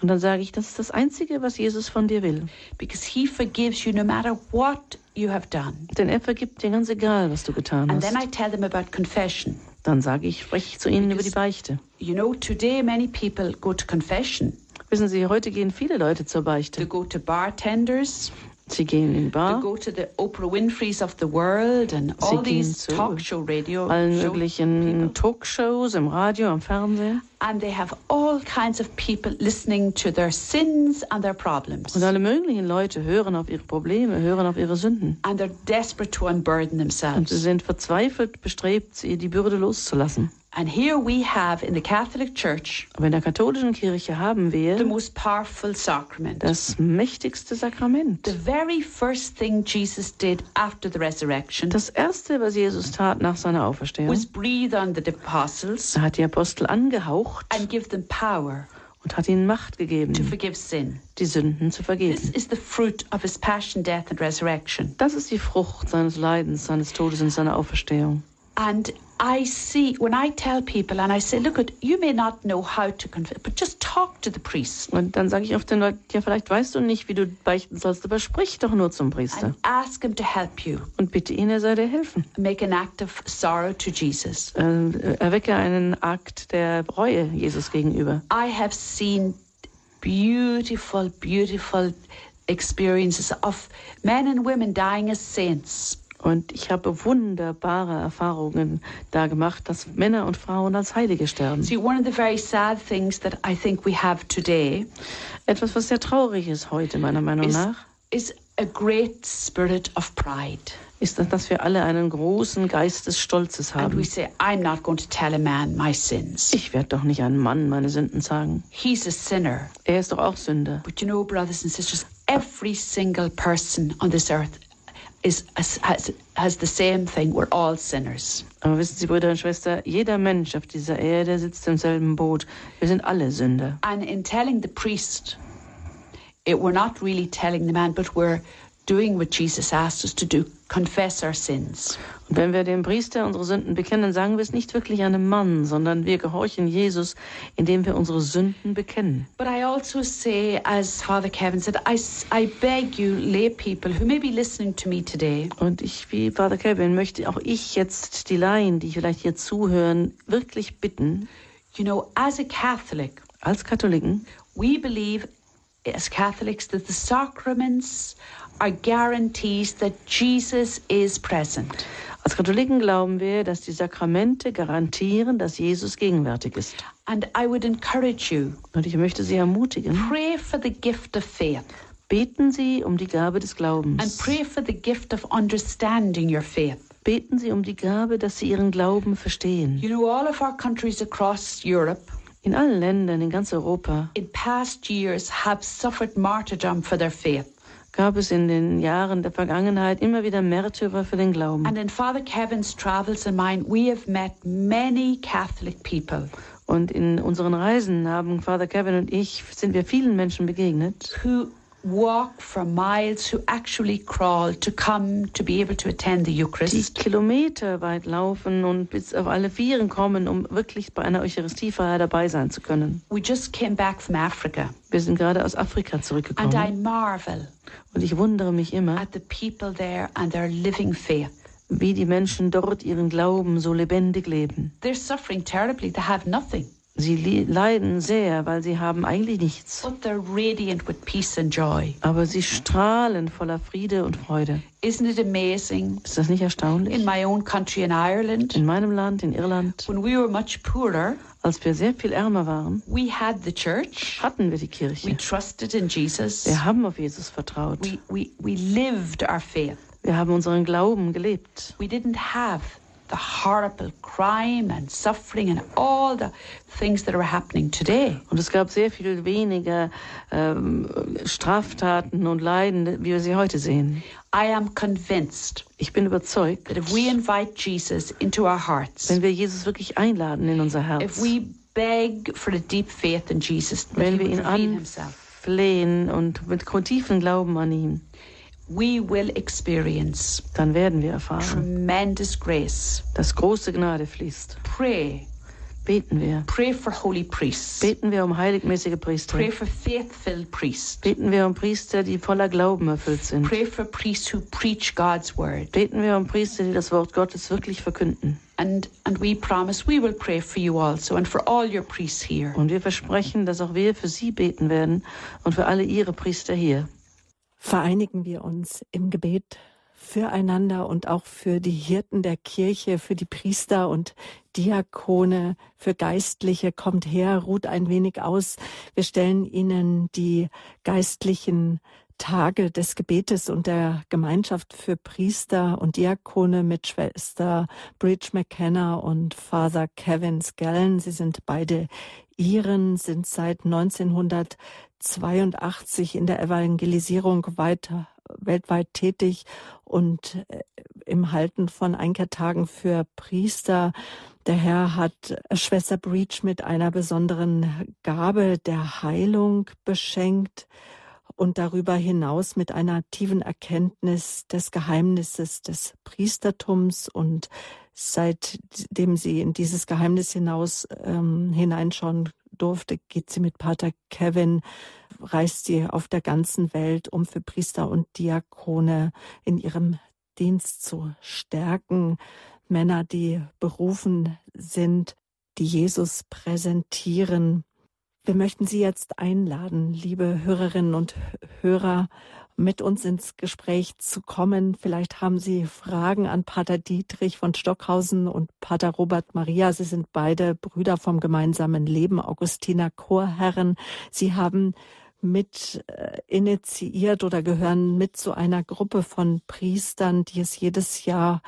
und dann sage ich, das ist das Einzige, was Jesus von dir will. because he forgives you no matter what you have done. Denn er vergibt dir ganz egal, was du getan And then I hast. tell them about confession. Dann sage ich, spreche ich zu ihnen über die Beichte. You know, today many people go to confession. Wissen Sie, heute gehen viele Leute zur They Beichte. go to bartenders, Sie gehen in Bar, go to the Oprah Winfrey's of the world and all gehen these zu talk show radio allen möglichen Talkshows, im Radio, am Fernsehen. and they have all kinds of people listening to their sins and their problems. Und alle möglichen Leute hören auf ihre Probleme, hören auf ihre Sünden. And they're desperate to unburden Und sie themselves. sind verzweifelt bestrebt, sie die Bürde loszulassen. And here we have in the Catholic Church Aber in der katholischen Kirche haben the wir most powerful sacrament. das mächtigste Sakrament. The very first thing Jesus did after the resurrection Das erste, was Jesus tat nach seiner Auferstehung, was breathe on the apostles er hat die Apostel angehaucht and give them power und hat ihnen Macht to gegeben, forgive sin. die Sünden zu This vergeben. is the fruit of his passion, death, and resurrection. Das ist die Frucht seines Leidens, seines Todes und seiner Auferstehung. And I see when I tell people and I say, look, at you may not know how to confess, but just talk to the priest Und dann sage ich oft den Leuten, ja, vielleicht weißt du nicht, wie du beichten sollst, aber sprich doch nur zum Priester and ask him to help you. und bitte ihn, er soll dir helfen. Make an act of sorrow to Jesus. Äh, erwecke einen Akt der Reue Jesus gegenüber. I have seen beautiful, beautiful experiences of men and women dying as saints. Und ich habe wunderbare Erfahrungen da gemacht, dass Männer und Frauen als Heilige sterben. See, one of the very sad things that I think we have today Etwas, was sehr traurig ist heute, meiner Meinung is, nach, is a great spirit of pride. ist, das, dass wir alle einen großen Geist des Stolzes And we haben. say, I'm not going to tell a man my sins. Ich werde doch nicht einem Mann meine Sünden sagen. He's a sinner. Er ist doch auch Sünder. But you know, brothers and sisters, every single person on this earth is has, has, the same thing. We're all sinners. Aber wissen Sie, Brüder und Schwestern, jeder Mensch auf dieser Erde sitzt im selben Boot. Wir sind alle Sünder. And in telling the priest, it, we're not really telling the man, but we're doing what Jesus asked us to do confess our sins. Und wenn wir dem Priester unsere Sünden bekennen, sagen wir es nicht wirklich einem Mann, sondern wir gehorchen Jesus, indem wir unsere Sünden bekennen. But I also say, as Father Kevin said, I, I beg you, lay people who may be listening to me today, Und ich, wie Vater Kevin, möchte auch ich jetzt die Laien, die vielleicht hier zuhören, wirklich bitten, you know, as a Catholic, als Katholiken, we believe as Catholics that the sacraments are guarantees that Jesus is present. als Katholiken glauben wir, dass die Sakramente garantieren, dass Jesus gegenwärtig ist. And I would encourage you, Und ich möchte Sie ermutigen, pray for the gift of faith beten Sie um die Gabe des and Glaubens. pray for the gift of understanding your faith. Beten Sie um die Gabe, dass Sie Ihren Glauben verstehen. You know, all of our countries across Europe In allen Ländern, in ganz Europa, in past years have suffered martyrdom for their faith. Gab es in den Jahren der Vergangenheit immer wieder Märtyrer für den Glauben. And in Father Kevin's travels and mine, we have met many Catholic people Und in unseren Reisen haben Father Kevin und ich, sind wir vielen Menschen begegnet, who walk for miles, who actually crawl to come to be able to attend the die Eucharist. Kilometer weit laufen und bis auf alle Vieren kommen, um wirklich bei einer Eucharistiefeier dabei sein zu können. We just came back from Africa, Wir sind gerade aus Afrika and I zurückgekommen marvel und ich wundere mich immer, at the people there and their living faith. wie die Menschen dort ihren Glauben so lebendig leben. They're suffering terribly, they have nothing, Sie leiden sehr, weil sie haben eigentlich nichts. but they're radiant with peace and joy. Aber sie strahlen voller Friede und Freude. Isn't it amazing? Ist das nicht erstaunlich? In my own country in Ireland, In meinem Land, in Irland, when we were much poorer, als wir sehr viel ärmer waren, we had the church. hatten wir die We Kirche. trusted in Jesus. Wir haben auf Jesus vertraut. We, we, we lived our faith. Wir haben unseren Glauben gelebt. We didn't have the horrible crime and suffering and all the things that are happening today. Und es gab sehr viel weniger ähm, Straftaten und Leiden, wie wir sie heute sehen. I am convinced Ich bin überzeugt, that if we invite Jesus into our hearts, wenn wir Jesus wirklich einladen in unser Herz, if we beg for a deep faith in Jesus, wenn wir ihn anflehen und mit tiefen Glauben an ihn, we will experience dann werden wir erfahren, tremendous grace. dass große Gnade fließt. Pray. Beten wir. Pray for holy priests. Beten wir um heiligmäßige Priester. Pray for faith-filled priests. Beten wir um Priester, die voller Glauben erfüllt sind. Pray for priests who preach God's word. Beten wir um Priester, die das Wort Gottes wirklich verkünden. And and we promise we will pray for you also and for all your priests here. Und wir versprechen, dass auch wir für sie beten werden und für alle ihre Priester hier. Vereinigen wir uns im Gebet füreinander und auch für die Hirten der Kirche, für die Priester und Diakone, für Geistliche. Kommt her, ruht ein wenig aus. Wir stellen Ihnen die geistlichen Tage des Gebetes und der Gemeinschaft für Priester und Diakone mit Schwester Bridge McKenna und Father Kevin Scallen. Sie sind beide Iren, sind seit 1982 in der Evangelisierung weiter weltweit tätig und äh, im Halten von Einkehrtagen für Priester. Der Herr hat Schwester Breach mit einer besonderen Gabe der Heilung beschenkt und darüber hinaus mit einer tiefen Erkenntnis des Geheimnisses des Priestertums und seitdem sie in dieses Geheimnis hinaus ähm, hineinschauen durfte, geht sie mit Pater Kevin, reist sie auf der ganzen Welt, um für Priester und Diakone in ihrem Dienst zu stärken. Männer, die berufen sind, die Jesus präsentieren. Wir möchten Sie jetzt einladen, liebe Hörerinnen und Hörer, mit uns ins Gespräch zu kommen. Vielleicht haben Sie Fragen an Pater Dietrich von Stockhausen und Pater Robert Maria. Sie sind beide Brüder vom gemeinsamen Leben, Augustiner Chorherren. Sie haben mit äh, initiiert oder gehören mit zu einer Gruppe von Priestern, die es jedes Jahr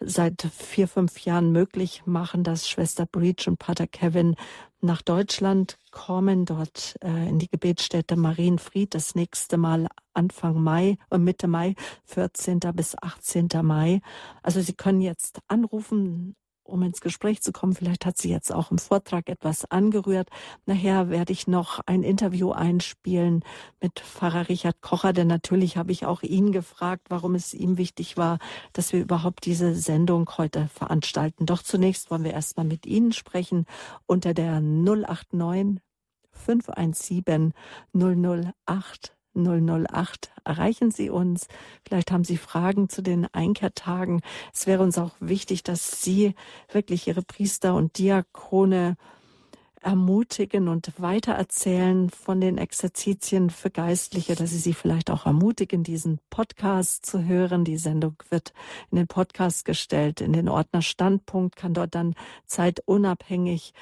seit vier, fünf Jahren möglich machen, dass Schwester Breach und Pater Kevin nach Deutschland kommen, dort äh, in die Gebetsstätte Marienfried das nächste Mal Anfang Mai, äh, Mitte Mai, 14. bis 18. Mai. Also Sie können jetzt anrufen um ins Gespräch zu kommen. Vielleicht hat sie jetzt auch im Vortrag etwas angerührt. Nachher werde ich noch ein Interview einspielen mit Pfarrer Richard Kocher, denn natürlich habe ich auch ihn gefragt, warum es ihm wichtig war, dass wir überhaupt diese Sendung heute veranstalten. Doch zunächst wollen wir erstmal mit Ihnen sprechen unter der 089 517 008 008 erreichen Sie uns. Vielleicht haben Sie Fragen zu den Einkehrtagen. Es wäre uns auch wichtig, dass Sie wirklich Ihre Priester und Diakone ermutigen und weitererzählen von den Exerzitien für Geistliche, dass Sie sie vielleicht auch ermutigen, diesen Podcast zu hören. Die Sendung wird in den Podcast gestellt, in den Ordner Standpunkt, kann dort dann zeitunabhängig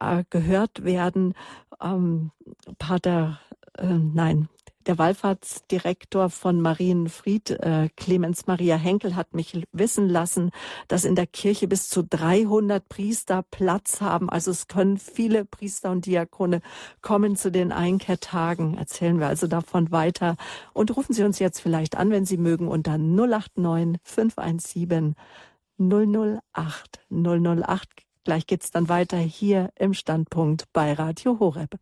äh, gehört werden. Ähm, Pater, äh, nein, der Wallfahrtsdirektor von Marienfried, äh, Clemens Maria Henkel, hat mich wissen lassen, dass in der Kirche bis zu 300 Priester Platz haben. Also es können viele Priester und Diakone kommen zu den Einkehrtagen. Erzählen wir also davon weiter. Und rufen Sie uns jetzt vielleicht an, wenn Sie mögen, unter 089 517 008 008. Gleich geht's dann weiter hier im Standpunkt bei Radio Horeb.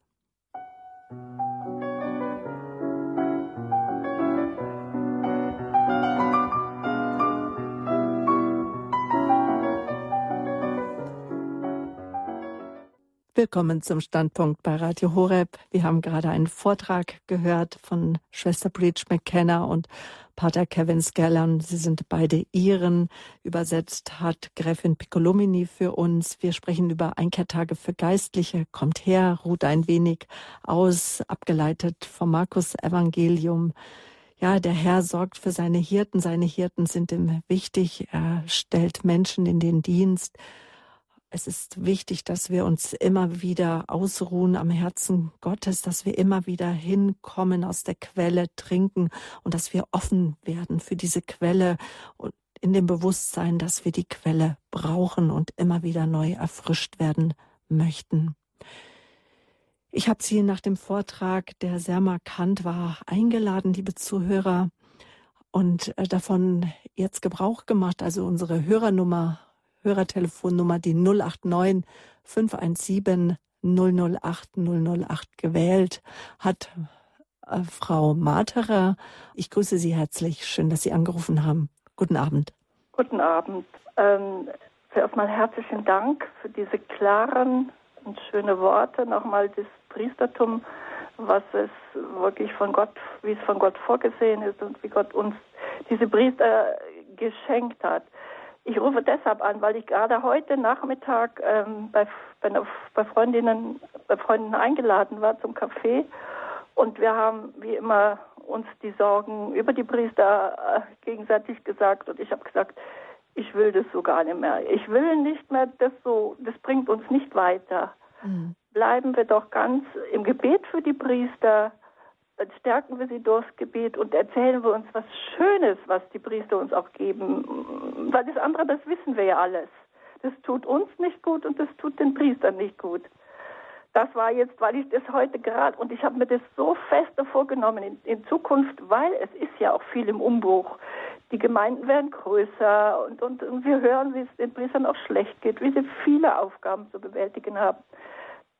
Willkommen zum Standpunkt bei Radio Horeb. Wir haben gerade einen Vortrag gehört von Schwester Breach McKenna und Pater Kevin Scallon. Sie sind beide Iren. Übersetzt hat Gräfin Piccolomini für uns. Wir sprechen über Einkehrtage für Geistliche. Kommt her, ruht ein wenig aus, abgeleitet vom Markus Evangelium. Ja, der Herr sorgt für seine Hirten. Seine Hirten sind ihm wichtig. Er stellt Menschen in den Dienst. Es ist wichtig, dass wir uns immer wieder ausruhen am Herzen Gottes, dass wir immer wieder hinkommen, aus der Quelle trinken und dass wir offen werden für diese Quelle und in dem Bewusstsein, dass wir die Quelle brauchen und immer wieder neu erfrischt werden möchten. Ich habe Sie nach dem Vortrag, der sehr markant war, eingeladen, liebe Zuhörer, und äh, davon jetzt Gebrauch gemacht. Also unsere Hörernummer Hörertelefonnummer die 089 517 008 008 gewählt hat. Äh, Frau Materer, ich grüße Sie herzlich. Schön, dass Sie angerufen haben. Guten Abend. Guten Abend. Ähm, zuerst mal herzlichen Dank für diese klaren und schönen Worte. Nochmal das Priestertum, was es wirklich von Gott, wie es von Gott vorgesehen ist und wie Gott uns diese Priester geschenkt hat. Ich rufe deshalb an, weil ich gerade heute Nachmittag ähm, bei, bei, bei, Freundinnen, bei Freunden eingeladen war zum Café und wir haben wie immer uns die Sorgen über die Priester äh, gegenseitig gesagt und ich habe gesagt, ich will das so gar nicht mehr. Ich will nicht mehr das so, das bringt uns nicht weiter. Mhm. Bleiben wir doch ganz im Gebet für die Priester, stärken wir sie durchs Gebet und erzählen wir uns was Schönes, was die Priester uns auch geben. Weil das andere, das wissen wir ja alles. Das tut uns nicht gut und das tut den Priestern nicht gut. Das war jetzt, weil ich das heute gerade, und ich habe mir das so fest vorgenommen in, in, Zukunft, weil es ist ja auch viel im Umbruch. Die Gemeinden werden größer und, und, und wir hören, wie es den Priestern auch schlecht geht, wie sie viele Aufgaben zu bewältigen haben.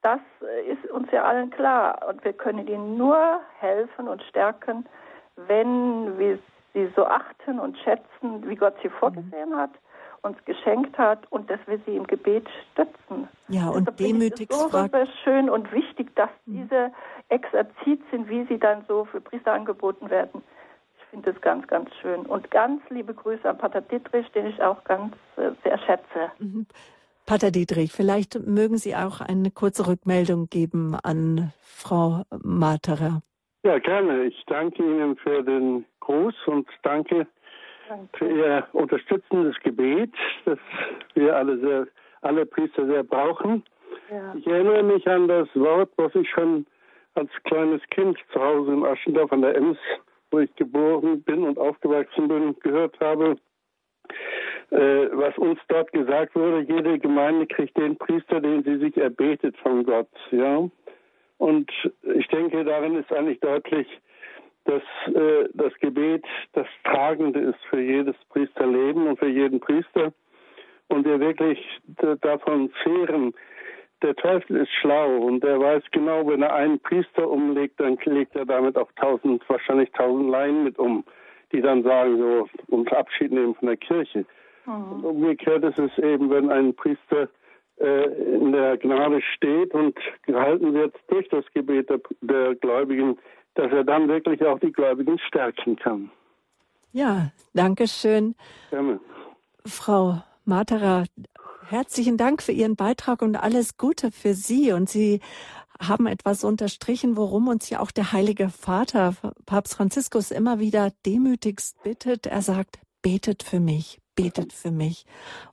Das äh, ist uns ja allen klar. Und wir können ihnen nur helfen und stärken, wenn wir sie so achten und schätzen, wie Gott sie vorgesehen mhm. hat, uns geschenkt hat und dass wir sie im Gebet stützen. Ja, und Deshalb demütig so fragt. schön und wichtig, dass mhm. diese Exerzitien, wie sie dann so für Priester angeboten werden, ich finde das ganz, ganz schön. Und ganz liebe Grüße an Pater Dietrich, den ich auch ganz äh, sehr schätze. Pater Dietrich, vielleicht mögen Sie auch eine kurze Rückmeldung geben an Frau Materer. Ja, gerne. Ich danke Ihnen für den Gruß und danke, danke. für Ihr unterstützendes Gebet, das wir alle sehr, alle Priester sehr brauchen. Ja. Ich erinnere mich an das Wort, was ich schon als kleines Kind zu Hause in Aschendorf an der Ems, wo ich geboren bin und aufgewachsen bin, gehört habe. Äh, was uns dort gesagt wurde, jede Gemeinde kriegt den Priester, den sie sich erbetet von Gott. Ja, und ich denke, darin ist eigentlich deutlich, dass äh, das Gebet das Tragende ist für jedes Priesterleben und für jeden Priester. Und wir wirklich davon zehren, der Teufel ist schlau und er weiß genau, wenn er einen Priester umlegt, dann legt er damit auch tausend, wahrscheinlich tausend Laien mit um, die dann sagen so und Abschied nehmen von der Kirche. Mhm. Und umgekehrt ist es eben, wenn ein Priester äh, in der Gnade steht und gehalten wird durch das Gebet der, der Gläubigen, dass er dann wirklich auch die Gläubigen stärken kann. Ja, danke schön. Gerne. Frau Matera, herzlichen Dank für Ihren Beitrag und alles Gute für Sie. Und Sie haben etwas unterstrichen, worum uns ja auch der Heilige Vater, Papst Franziskus, immer wieder demütigst bittet. Er sagt, betet für mich, betet für mich.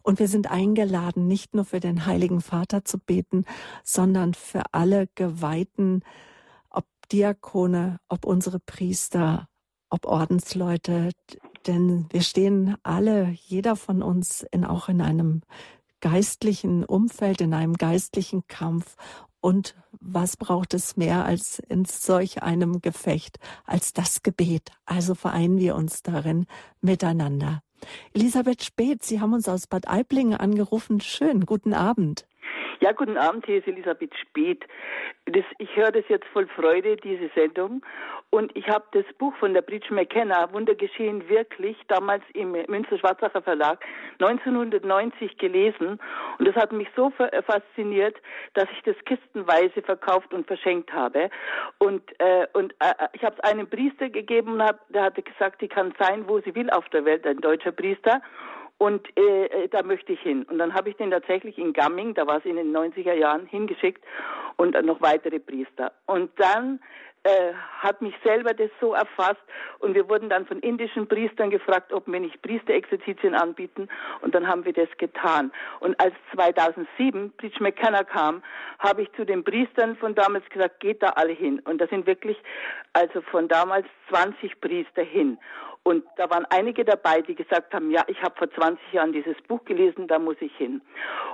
Und wir sind eingeladen, nicht nur für den Heiligen Vater zu beten, sondern für alle Geweihten, ob Diakone, ob unsere Priester, ob Ordensleute, denn wir stehen alle, jeder von uns, in, auch in einem geistlichen Umfeld, in einem geistlichen Kampf. Und was braucht es mehr als in solch einem Gefecht, als das Gebet? Also vereinen wir uns darin miteinander. Elisabeth Speth, Sie haben uns aus Bad Aiblingen angerufen. Schön, guten Abend. Ja, guten Abend, hier ist Elisabeth Speth. Das, ich höre das jetzt voll Freude, diese Sendung. Und ich habe das Buch von der Bridge McKenna, Wundergeschehen wirklich, damals im Münster-Schwarzacher Verlag, 1990 gelesen. Und das hat mich so fasziniert, dass ich das kistenweise verkauft und verschenkt habe. Und, äh, und äh, ich habe es einem Priester gegeben hab, der hatte gesagt, die kann sein, wo sie will auf der Welt, ein deutscher Priester. Und äh, äh, da möchte ich hin. Und dann habe ich den tatsächlich in Gamming, da war es in den 90er Jahren, hingeschickt und noch weitere Priester. Und dann äh, hat mich selber das so erfasst und wir wurden dann von indischen Priestern gefragt, ob wir nicht Priesterexerzitien anbieten und dann haben wir das getan. Und als 2007 Bridge McKenna kam, habe ich zu den Priestern von damals gesagt, geht da alle hin. Und da sind wirklich also von damals 20 Priester hin. Und da waren einige dabei, die gesagt haben, ja, ich habe vor 20 Jahren dieses Buch gelesen, da muss ich hin.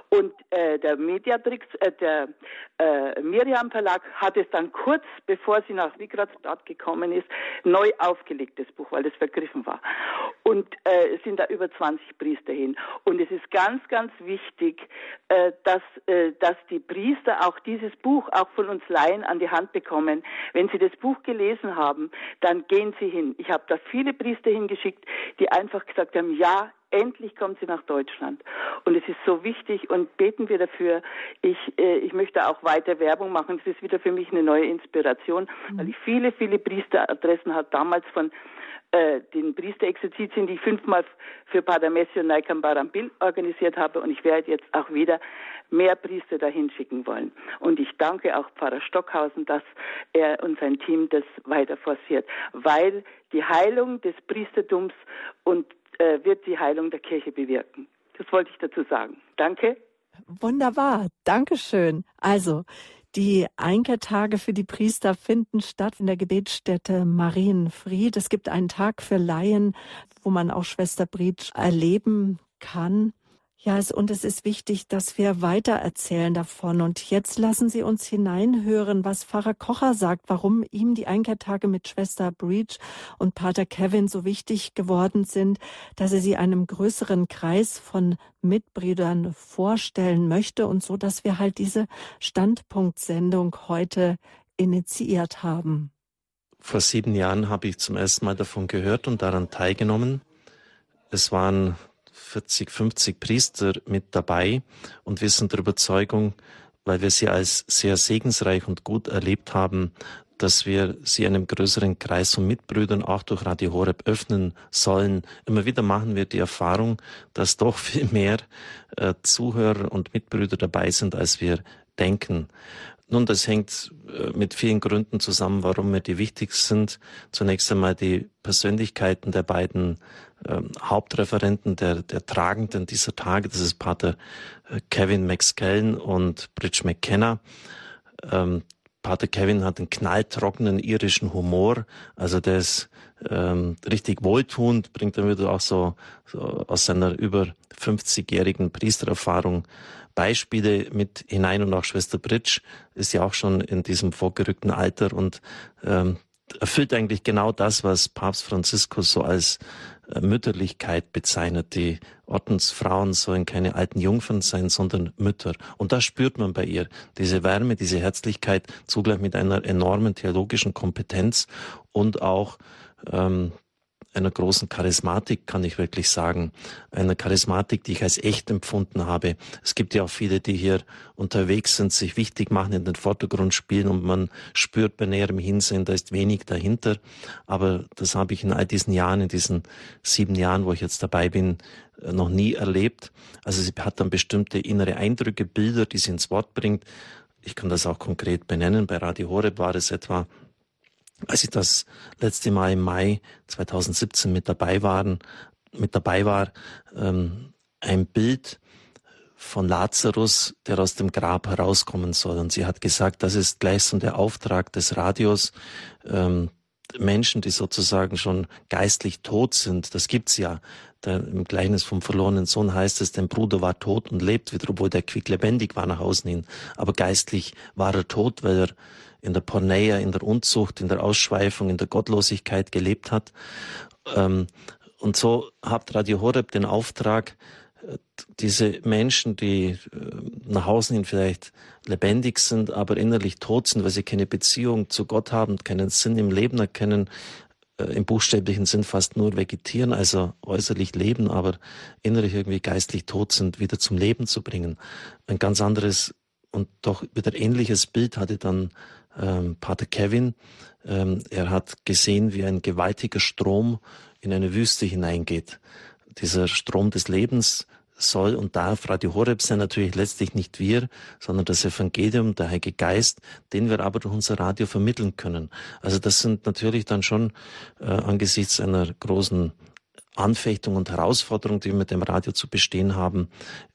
Und äh, der Mediatrix, äh, der äh, Miriam Verlag hat es dann kurz, bevor sie nach Wigradstadt gekommen ist, neu aufgelegt, das Buch, weil es vergriffen war. Und äh, sind da über 20 Priester hin. Und es ist ganz, ganz wichtig, äh, dass, äh, dass die Priester auch dieses Buch auch von uns Laien an die Hand bekommen. Wenn sie das Buch gelesen haben, dann gehen sie hin. Ich habe da viele Priester Liste hingeschickt, die einfach gesagt haben, ja, endlich kommt sie nach Deutschland. Und es ist so wichtig und beten wir dafür. Ich, äh, ich möchte auch weiter Werbung machen. Es ist wieder für mich eine neue Inspiration, mhm. weil ich viele, viele Priesteradressen habe, damals von äh, den Priesterexerzitien, die ich fünfmal für Pater Messi und Naikam Barambil organisiert habe. Und ich werde jetzt auch wieder mehr Priester dahin schicken wollen. Und ich danke auch Pfarrer Stockhausen, dass er und sein Team das weiter forciert, weil die Heilung des Priestertums und äh, wird die Heilung der Kirche bewirken. Das wollte ich dazu sagen. Danke. Wunderbar. Dankeschön. Also, die Einkehrtage für die Priester finden statt in der Gebetsstätte Marienfried. Es gibt einen Tag für Laien, wo man auch Schwester Britsch erleben kann. Ja, es, und es ist wichtig, dass wir weitererzählen davon. Und jetzt lassen Sie uns hineinhören, was Pfarrer Kocher sagt, warum ihm die Einkehrtage mit Schwester Breach und Pater Kevin so wichtig geworden sind, dass er sie einem größeren Kreis von Mitbrüdern vorstellen möchte und so, dass wir halt diese Standpunktsendung heute initiiert haben. Vor sieben Jahren habe ich zum ersten Mal davon gehört und daran teilgenommen. Es waren 40, 50 Priester mit dabei und wir sind der Überzeugung, weil wir sie als sehr segensreich und gut erlebt haben, dass wir sie einem größeren Kreis von Mitbrüdern auch durch Radio Horeb öffnen sollen. Immer wieder machen wir die Erfahrung, dass doch viel mehr äh, Zuhörer und Mitbrüder dabei sind, als wir denken. Nun, das hängt äh, mit vielen Gründen zusammen, warum mir die wichtig sind. Zunächst einmal die Persönlichkeiten der beiden ähm, Hauptreferenten, der, der Tragenden dieser Tage. Das ist Pater äh, Kevin McSkellen und Bridge McKenna. Ähm, Pater Kevin hat einen knalltrockenen irischen Humor, also der ist ähm, richtig wohltuend, bringt dann wieder auch so, so aus seiner über 50-jährigen Priestererfahrung Beispiele mit hinein und auch Schwester Britsch ist ja auch schon in diesem vorgerückten Alter und ähm, erfüllt eigentlich genau das, was Papst Franziskus so als Mütterlichkeit bezeichnet. Die Ordensfrauen sollen keine alten Jungfern sein, sondern Mütter. Und das spürt man bei ihr. Diese Wärme, diese Herzlichkeit, zugleich mit einer enormen theologischen Kompetenz und auch ähm, einer großen Charismatik, kann ich wirklich sagen. Einer Charismatik, die ich als echt empfunden habe. Es gibt ja auch viele, die hier unterwegs sind, sich wichtig machen, in den Vordergrund spielen und man spürt bei näherem Hinsehen, da ist wenig dahinter. Aber das habe ich in all diesen Jahren, in diesen sieben Jahren, wo ich jetzt dabei bin, noch nie erlebt. Also sie hat dann bestimmte innere Eindrücke, Bilder, die sie ins Wort bringt. Ich kann das auch konkret benennen. Bei Radio Horeb war es etwa als ich das letzte Mal im Mai 2017 mit dabei waren, mit dabei war, ähm, ein Bild von Lazarus, der aus dem Grab herauskommen soll. Und sie hat gesagt, das ist gleich so der Auftrag des Radios. Ähm, Menschen, die sozusagen schon geistlich tot sind, das gibt's ja. Der, Im Gleichnis vom verlorenen Sohn heißt es, dein Bruder war tot und lebt wieder, obwohl der quick lebendig war nach Hause hin. Aber geistlich war er tot, weil er in der Porneia, in der Unzucht, in der Ausschweifung, in der Gottlosigkeit gelebt hat. Ähm, und so hat Radio Horeb den Auftrag, äh, diese Menschen, die äh, nach außen hin vielleicht lebendig sind, aber innerlich tot sind, weil sie keine Beziehung zu Gott haben, keinen Sinn im Leben erkennen, äh, im buchstäblichen Sinn fast nur vegetieren, also äußerlich leben, aber innerlich irgendwie geistlich tot sind, wieder zum Leben zu bringen. Ein ganz anderes und doch wieder ähnliches Bild hatte dann ähm, Pater Kevin. Ähm, er hat gesehen, wie ein gewaltiger Strom in eine Wüste hineingeht. Dieser Strom des Lebens soll und darf Radio Horeb sein, natürlich letztlich nicht wir, sondern das Evangelium, der Heilige Geist, den wir aber durch unser Radio vermitteln können. Also das sind natürlich dann schon äh, angesichts einer großen Anfechtung und Herausforderung, die wir mit dem Radio zu bestehen haben,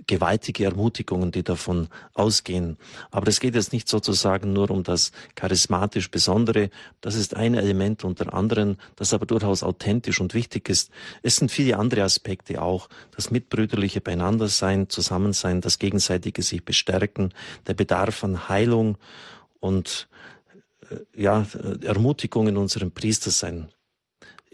gewaltige Ermutigungen, die davon ausgehen. Aber es geht jetzt nicht sozusagen nur um das charismatisch Besondere. Das ist ein Element unter anderem, das aber durchaus authentisch und wichtig ist. Es sind viele andere Aspekte auch. Das mitbrüderliche Beieinandersein, Zusammensein, das gegenseitige sich bestärken, der Bedarf an Heilung und äh, ja, Ermutigung in unserem Priestersein.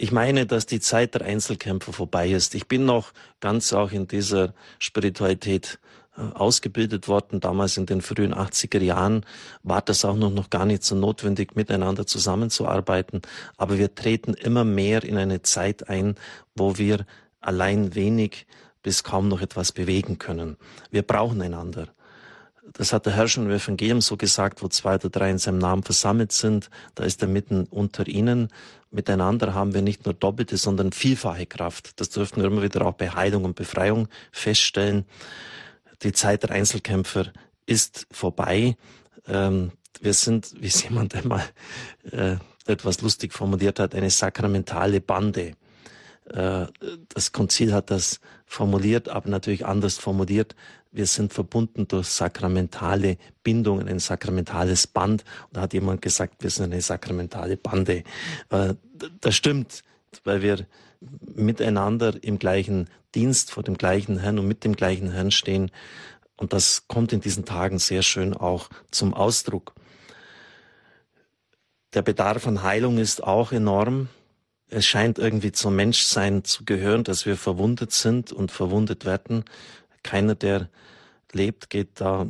Ich meine, dass die Zeit der Einzelkämpfer vorbei ist. Ich bin noch ganz auch in dieser Spiritualität äh, ausgebildet worden. Damals in den frühen 80er Jahren war das auch noch, noch gar nicht so notwendig, miteinander zusammenzuarbeiten. Aber wir treten immer mehr in eine Zeit ein, wo wir allein wenig bis kaum noch etwas bewegen können. Wir brauchen einander. Das hat der Herr schon im Evangelium so gesagt, wo zwei oder drei in seinem Namen versammelt sind, da ist er mitten unter ihnen. Miteinander haben wir nicht nur doppelte, sondern vielfache Kraft. Das dürften wir immer wieder auch bei Heilung und Befreiung feststellen. Die Zeit der Einzelkämpfer ist vorbei. Ähm, wir sind, wie es jemand einmal äh, etwas lustig formuliert hat, eine sakramentale Bande. Äh, das Konzil hat das formuliert, aber natürlich anders formuliert. Wir sind verbunden durch sakramentale Bindungen, ein sakramentales Band. Und da hat jemand gesagt, wir sind eine sakramentale Bande. Äh, das stimmt, weil wir miteinander im gleichen Dienst vor dem gleichen Herrn und mit dem gleichen Herrn stehen. Und das kommt in diesen Tagen sehr schön auch zum Ausdruck. Der Bedarf an Heilung ist auch enorm es scheint irgendwie zum Menschsein zu gehören, dass wir verwundet sind und verwundet werden. Keiner, der lebt, geht da,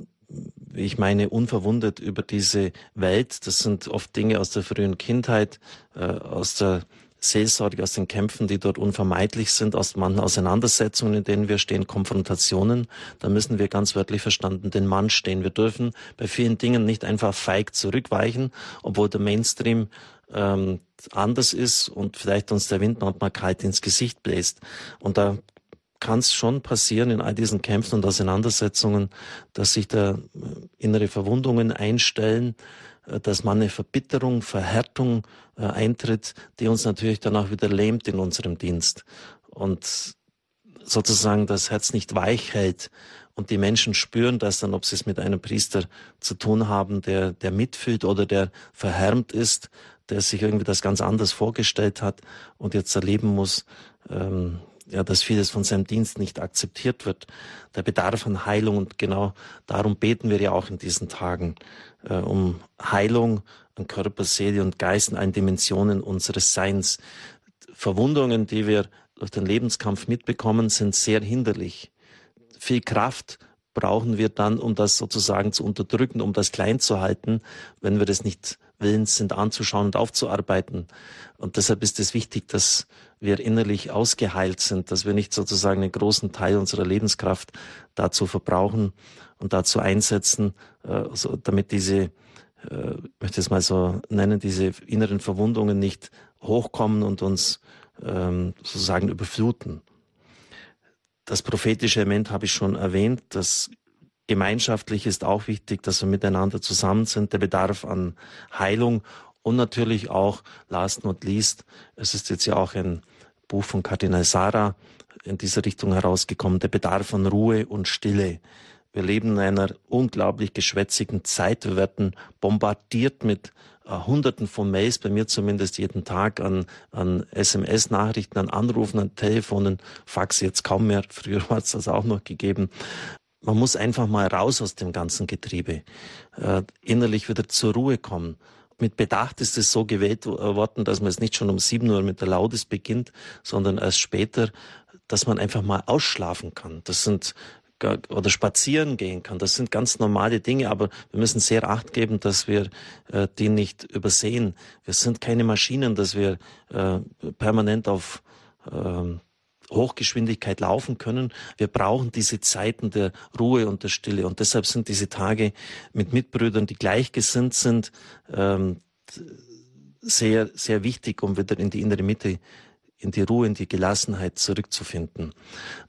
ich meine, unverwundet über diese Welt. Das sind oft Dinge aus der frühen Kindheit, äh, aus der Seelsorge, aus den Kämpfen, die dort unvermeidlich sind, aus manchen Auseinandersetzungen, in denen wir stehen, Konfrontationen. Da müssen wir ganz wörtlich verstanden den Mann stehen. Wir dürfen bei vielen Dingen nicht einfach feig zurückweichen, obwohl der Mainstream ähm, anders ist und vielleicht uns der Wind manchmal kalt ins Gesicht bläst. Und da kann es schon passieren in all diesen Kämpfen und Auseinandersetzungen, dass sich da äh, innere Verwundungen einstellen, äh, dass man eine Verbitterung, Verhärtung äh, eintritt, die uns natürlich dann auch wieder lähmt in unserem Dienst und sozusagen das Herz nicht weich hält und die Menschen spüren das dann, ob sie es mit einem Priester zu tun haben, der, der mitfühlt oder der verhärmt ist, der sich irgendwie das ganz anders vorgestellt hat und jetzt erleben muss, ähm, ja, dass vieles von seinem Dienst nicht akzeptiert wird. Der Bedarf an Heilung und genau darum beten wir ja auch in diesen Tagen äh, um Heilung an Körper, Seele und Geist in allen Dimensionen unseres Seins. Verwundungen, die wir durch den Lebenskampf mitbekommen, sind sehr hinderlich. Viel Kraft brauchen wir dann, um das sozusagen zu unterdrücken, um das klein zu halten, wenn wir das nicht willens sind anzuschauen und aufzuarbeiten. Und deshalb ist es wichtig, dass wir innerlich ausgeheilt sind, dass wir nicht sozusagen einen großen Teil unserer Lebenskraft dazu verbrauchen und dazu einsetzen, äh, so, damit diese, äh, möchte es mal so nennen, diese inneren Verwundungen nicht hochkommen und uns ähm, sozusagen überfluten. Das prophetische Element habe ich schon erwähnt. Das gemeinschaftlich ist auch wichtig, dass wir miteinander zusammen sind. Der Bedarf an Heilung und natürlich auch, last not least, es ist jetzt ja auch ein Buch von Kardinal Sarah in dieser Richtung herausgekommen, der Bedarf an Ruhe und Stille. Wir leben in einer unglaublich geschwätzigen Zeit. Wir werden bombardiert mit äh, Hunderten von Mails, bei mir zumindest jeden Tag, an, an SMS-Nachrichten, an Anrufen, an Telefonen, Fax jetzt kaum mehr. Früher hat es das auch noch gegeben. Man muss einfach mal raus aus dem ganzen Getriebe, äh, innerlich wieder zur Ruhe kommen mit Bedacht ist es so gewählt worden, dass man es nicht schon um sieben Uhr mit der Laudes beginnt, sondern erst später, dass man einfach mal ausschlafen kann. Das sind oder spazieren gehen kann. Das sind ganz normale Dinge, aber wir müssen sehr acht geben, dass wir äh, die nicht übersehen. Wir sind keine Maschinen, dass wir äh, permanent auf äh, Hochgeschwindigkeit laufen können. Wir brauchen diese Zeiten der Ruhe und der Stille. Und deshalb sind diese Tage mit Mitbrüdern, die gleichgesinnt sind, ähm, sehr, sehr wichtig, um wieder in die innere Mitte, in die Ruhe, in die Gelassenheit zurückzufinden.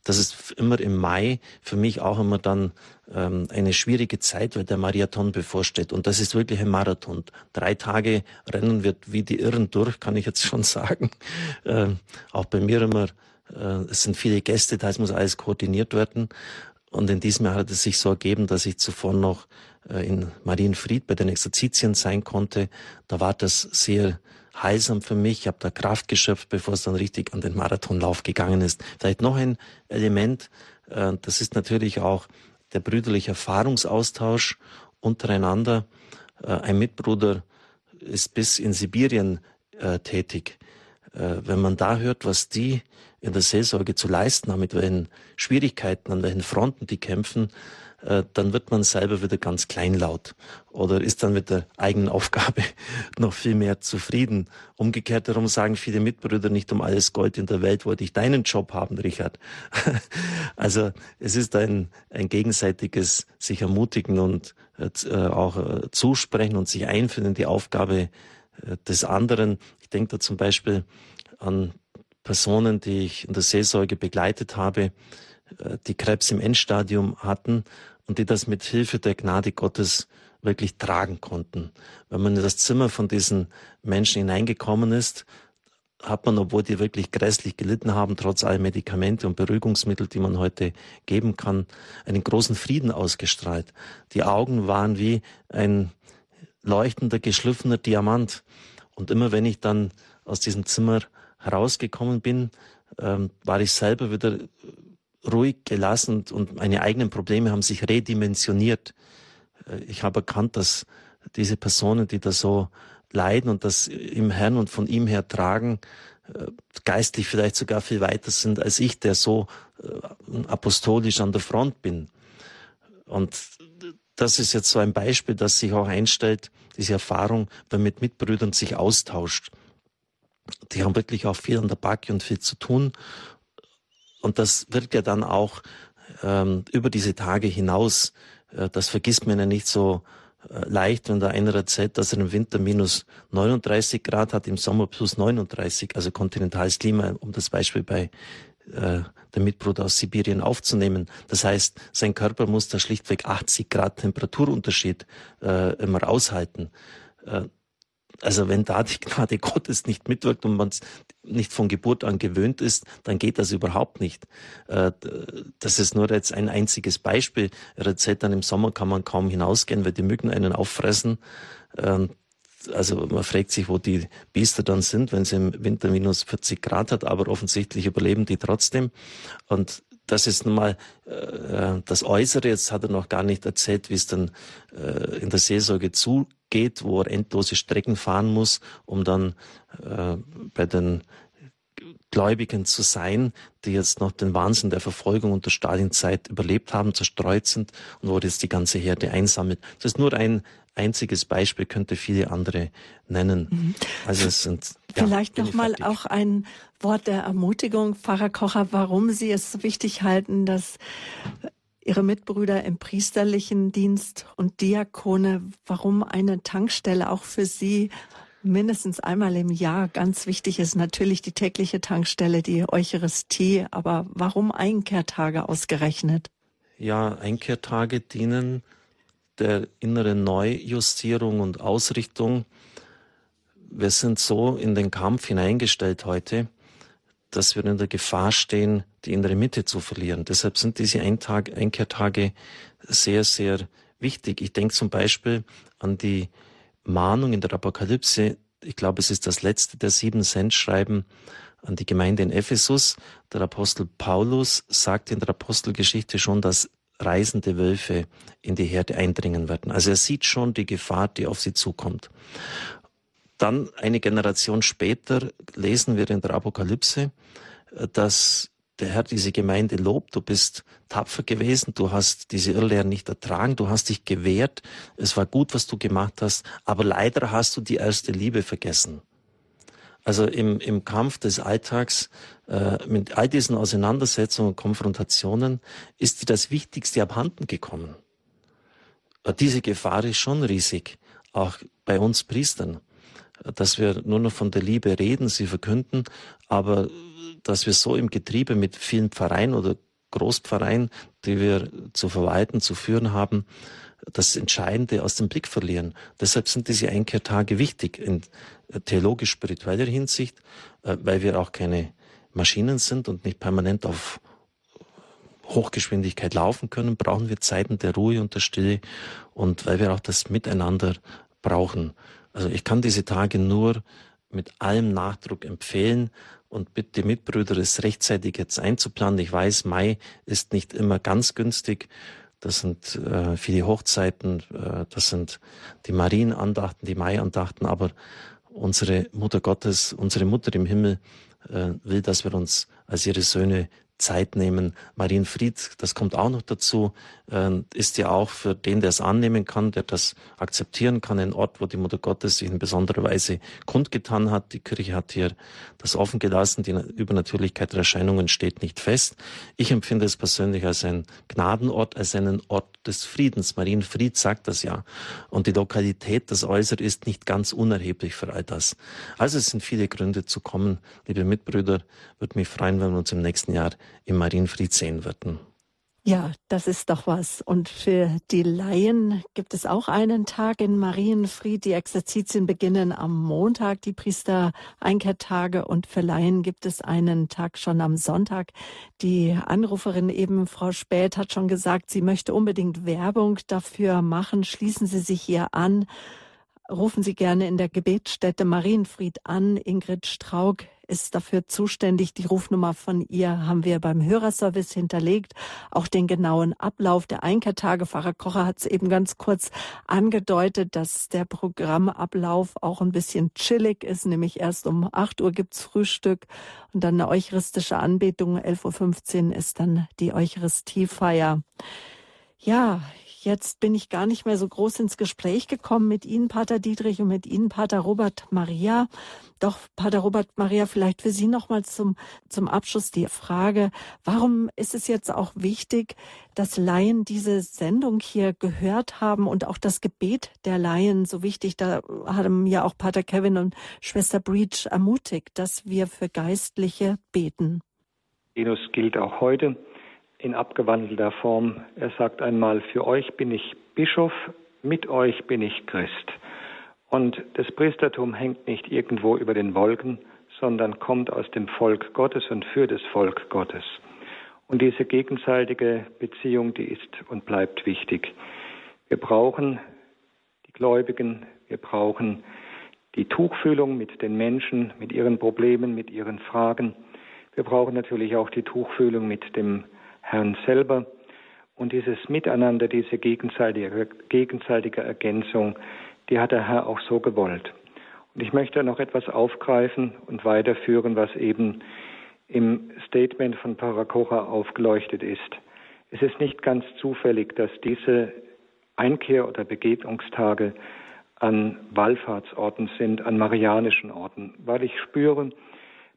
Das ist immer im Mai für mich auch immer dann ähm, eine schwierige Zeit, weil der Marathon bevorsteht. Und das ist wirklich ein Marathon. Drei Tage rennen wird wie die Irren durch, kann ich jetzt schon sagen. Ähm, auch bei mir immer äh, es sind viele Gäste, da muss alles koordiniert werden. Und in diesem Jahr hat es sich so ergeben, dass ich zuvor noch äh, in Marienfried bei den Exerzitien sein konnte. Da war das sehr heilsam für mich. Ich habe da Kraft geschöpft, bevor es dann richtig an den Marathonlauf gegangen ist. Vielleicht noch ein Element, äh, das ist natürlich auch der brüderliche Erfahrungsaustausch untereinander. Ein Mitbruder ist bis in Sibirien tätig. Wenn man da hört, was die in der Seelsorge zu leisten haben, mit welchen Schwierigkeiten, an welchen Fronten die kämpfen, äh, dann wird man selber wieder ganz kleinlaut oder ist dann mit der eigenen Aufgabe noch viel mehr zufrieden. Umgekehrt darum sagen viele Mitbrüder nicht um alles Gold in der Welt wollte ich deinen Job haben, Richard. also es ist ein, ein gegenseitiges sich ermutigen und äh, auch äh, zusprechen und sich einführen in die Aufgabe des anderen. Ich denke da zum Beispiel an Personen, die ich in der Seelsorge begleitet habe, die Krebs im Endstadium hatten und die das mit Hilfe der Gnade Gottes wirklich tragen konnten. Wenn man in das Zimmer von diesen Menschen hineingekommen ist, hat man, obwohl die wirklich grässlich gelitten haben, trotz aller Medikamente und Beruhigungsmittel, die man heute geben kann, einen großen Frieden ausgestrahlt. Die Augen waren wie ein leuchtender, geschliffener Diamant. Und immer wenn ich dann aus diesem Zimmer herausgekommen bin, ähm, war ich selber wieder ruhig gelassen und meine eigenen Probleme haben sich redimensioniert. Äh, ich habe erkannt, dass diese Personen, die da so leiden und das im Herrn und von ihm her tragen, äh, geistlich vielleicht sogar viel weiter sind als ich, der so äh, apostolisch an der Front bin. Und das ist jetzt so ein Beispiel, das sich auch einstellt, diese Erfahrung, wenn man mit Mitbrüdern sich austauscht die haben wirklich auch viel an der Backe und viel zu tun. Und das wird ja dann auch ähm, über diese Tage hinaus, äh, das vergisst man ja nicht so äh, leicht, wenn einer erzählt, dass er im Winter minus 39 Grad hat, im Sommer plus 39, also kontinentales Klima, um das Beispiel bei äh, der Mitbruder aus Sibirien aufzunehmen. Das heißt, sein Körper muss da schlichtweg 80 Grad Temperaturunterschied äh, immer aushalten. Äh, also wenn da die Gnade Gottes nicht mitwirkt und man es nicht von Geburt an gewöhnt ist, dann geht das überhaupt nicht. Äh, das ist nur jetzt ein einziges Beispiel. Erzählt dann, im Sommer kann man kaum hinausgehen, weil die Mücken einen auffressen. Ähm, also man fragt sich, wo die Biester dann sind, wenn es im Winter minus 40 Grad hat, aber offensichtlich überleben die trotzdem. Und das ist nun mal äh, das Äußere. Jetzt hat er noch gar nicht erzählt, wie es dann äh, in der Seelsorge zugeht, wo er endlose Strecken fahren muss, um dann äh, bei den Gläubigen zu sein, die jetzt noch den Wahnsinn der Verfolgung unter Stalinzeit überlebt haben, zerstreut sind und wo jetzt die ganze Herde einsammelt. Das ist nur ein einziges Beispiel, könnte viele andere nennen. Mhm. Also es sind ja, vielleicht noch mal auch ein Wort der Ermutigung, Pfarrer Kocher, warum Sie es so wichtig halten, dass Ihre Mitbrüder im priesterlichen Dienst und Diakone, warum eine Tankstelle auch für Sie mindestens einmal im Jahr ganz wichtig ist. Natürlich die tägliche Tankstelle, die Eucharistie, aber warum Einkehrtage ausgerechnet? Ja, Einkehrtage dienen der inneren Neujustierung und Ausrichtung. Wir sind so in den Kampf hineingestellt heute, dass wir in der Gefahr stehen, die innere Mitte zu verlieren. Deshalb sind diese Eintag Einkehrtage sehr, sehr wichtig. Ich denke zum Beispiel an die Mahnung in der Apokalypse. Ich glaube, es ist das letzte der sieben Sendschreiben an die Gemeinde in Ephesus. Der Apostel Paulus sagt in der Apostelgeschichte schon, dass reisende Wölfe in die Herde eindringen werden. Also er sieht schon die Gefahr, die auf sie zukommt. Dann eine Generation später lesen wir in der Apokalypse, dass der Herr diese Gemeinde lobt, du bist tapfer gewesen, du hast diese Irrlehren nicht ertragen, du hast dich gewehrt, es war gut, was du gemacht hast, aber leider hast du die erste Liebe vergessen. Also im, im Kampf des Alltags äh, mit all diesen Auseinandersetzungen und Konfrontationen ist dir das Wichtigste abhanden gekommen. Äh, diese Gefahr ist schon riesig, auch bei uns Priestern, äh, dass wir nur noch von der Liebe reden, sie verkünden, aber dass wir so im Getriebe mit vielen Pfarreien oder Großpfarreien, die wir zu verwalten, zu führen haben, das Entscheidende aus dem Blick verlieren. Deshalb sind diese Einkehrtage wichtig in theologisch-spiritueller Hinsicht, äh, weil wir auch keine Maschinen sind und nicht permanent auf Hochgeschwindigkeit laufen können, brauchen wir Zeiten der Ruhe und der Stille und weil wir auch das Miteinander brauchen. Also ich kann diese Tage nur mit allem Nachdruck empfehlen und bitte Mitbrüder, es rechtzeitig jetzt einzuplanen. Ich weiß, Mai ist nicht immer ganz günstig das sind äh, viele Hochzeiten, äh, das sind die Marienandachten, die Maiandachten, aber unsere Mutter Gottes, unsere Mutter im Himmel äh, will, dass wir uns als ihre Söhne Zeit nehmen. Marienfried, das kommt auch noch dazu, äh, ist ja auch für den, der es annehmen kann, der das akzeptieren kann, ein Ort, wo die Mutter Gottes sich in besonderer Weise kundgetan hat. Die Kirche hat hier das offen gelassen. Die Übernatürlichkeit der Erscheinungen steht nicht fest. Ich empfinde es persönlich als ein Gnadenort, als einen Ort des Friedens. Marienfried sagt das ja. Und die Lokalität, das Äußere ist nicht ganz unerheblich für all das. Also es sind viele Gründe zu kommen. Liebe Mitbrüder, würde mich freuen, wenn wir uns im nächsten Jahr im Marienfried sehen würden. Ja, das ist doch was. Und für die Laien gibt es auch einen Tag in Marienfried. Die Exerzitien beginnen am Montag, die Priester Einkehrtage. Und für Laien gibt es einen Tag schon am Sonntag. Die Anruferin eben, Frau Späth, hat schon gesagt, sie möchte unbedingt Werbung dafür machen. Schließen Sie sich hier an. Rufen Sie gerne in der Gebetsstätte Marienfried an. Ingrid Straug ist dafür zuständig. Die Rufnummer von ihr haben wir beim Hörerservice hinterlegt. Auch den genauen Ablauf der Einkehrtage. Pfarrer Kocher hat es eben ganz kurz angedeutet, dass der Programmablauf auch ein bisschen chillig ist. Nämlich erst um 8 Uhr gibt's Frühstück und dann eine eucharistische Anbetung. 11.15 Uhr ist dann die Eucharistiefeier. Ja, Jetzt bin ich gar nicht mehr so groß ins Gespräch gekommen mit Ihnen, Pater Dietrich, und mit Ihnen, Pater Robert Maria. Doch, Pater Robert Maria, vielleicht für Sie nochmal zum, zum Abschluss die Frage, warum ist es jetzt auch wichtig, dass Laien diese Sendung hier gehört haben und auch das Gebet der Laien so wichtig? Da haben ja auch Pater Kevin und Schwester Breach ermutigt, dass wir für Geistliche beten. Genus gilt auch heute in abgewandelter Form. Er sagt einmal, für euch bin ich Bischof, mit euch bin ich Christ. Und das Priestertum hängt nicht irgendwo über den Wolken, sondern kommt aus dem Volk Gottes und für das Volk Gottes. Und diese gegenseitige Beziehung, die ist und bleibt wichtig. Wir brauchen die Gläubigen, wir brauchen die Tuchfühlung mit den Menschen, mit ihren Problemen, mit ihren Fragen. Wir brauchen natürlich auch die Tuchfühlung mit dem Herrn selber. Und dieses Miteinander, diese gegenseitige, gegenseitige Ergänzung, die hat der Herr auch so gewollt. Und ich möchte noch etwas aufgreifen und weiterführen, was eben im Statement von Parakocha aufgeleuchtet ist. Es ist nicht ganz zufällig, dass diese Einkehr- oder Begegnungstage an Wallfahrtsorten sind, an marianischen Orten, weil ich spüre,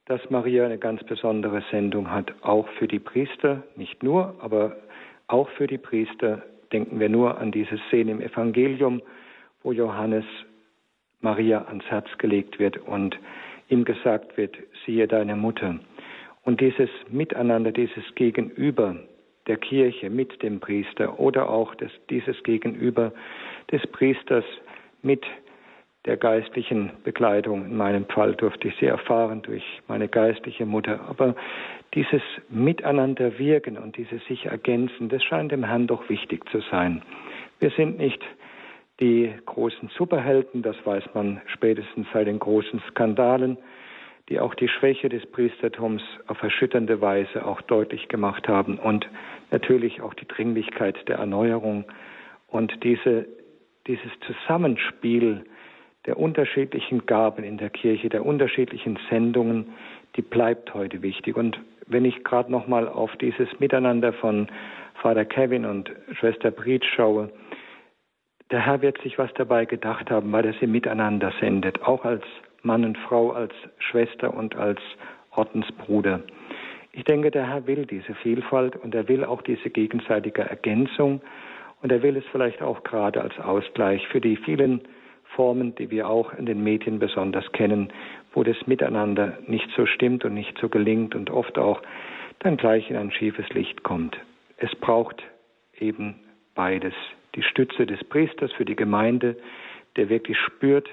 dass Maria eine ganz besondere Sendung hat, auch für die Priester, nicht nur, aber auch für die Priester. Denken wir nur an diese Szene im Evangelium, wo Johannes Maria ans Herz gelegt wird und ihm gesagt wird, siehe deine Mutter. Und dieses Miteinander, dieses Gegenüber der Kirche mit dem Priester oder auch das, dieses Gegenüber des Priesters mit der geistlichen Begleitung. In meinem Fall durfte ich sie erfahren durch meine geistliche Mutter. Aber dieses Miteinander wirken und dieses sich ergänzen, das scheint dem Herrn doch wichtig zu sein. Wir sind nicht die großen Superhelden, das weiß man spätestens seit den großen Skandalen, die auch die Schwäche des Priestertums auf erschütternde Weise auch deutlich gemacht haben und natürlich auch die Dringlichkeit der Erneuerung und diese, dieses Zusammenspiel der unterschiedlichen Gaben in der Kirche, der unterschiedlichen Sendungen, die bleibt heute wichtig. Und wenn ich gerade noch mal auf dieses Miteinander von Vater Kevin und Schwester Brit schaue, der Herr wird sich was dabei gedacht haben, weil er sie miteinander sendet, auch als Mann und Frau, als Schwester und als Ordensbruder. Ich denke, der Herr will diese Vielfalt und er will auch diese gegenseitige Ergänzung und er will es vielleicht auch gerade als Ausgleich für die vielen Formen, die wir auch in den Medien besonders kennen, wo das Miteinander nicht so stimmt und nicht so gelingt und oft auch dann gleich in ein schiefes Licht kommt. Es braucht eben beides die Stütze des Priesters für die Gemeinde, der wirklich spürt,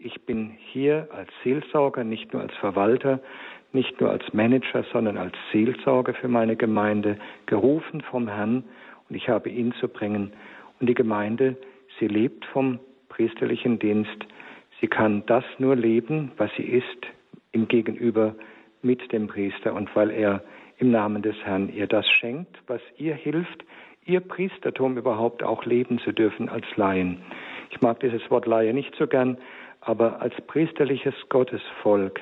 ich bin hier als Seelsorger, nicht nur als Verwalter, nicht nur als Manager, sondern als Seelsorger für meine Gemeinde, gerufen vom Herrn und ich habe ihn zu bringen. Und die Gemeinde, sie lebt vom priesterlichen Dienst. Sie kann das nur leben, was sie ist, im Gegenüber mit dem Priester und weil er im Namen des Herrn ihr das schenkt, was ihr hilft, ihr Priestertum überhaupt auch leben zu dürfen als Laien. Ich mag dieses Wort Laie nicht so gern, aber als priesterliches Gottesvolk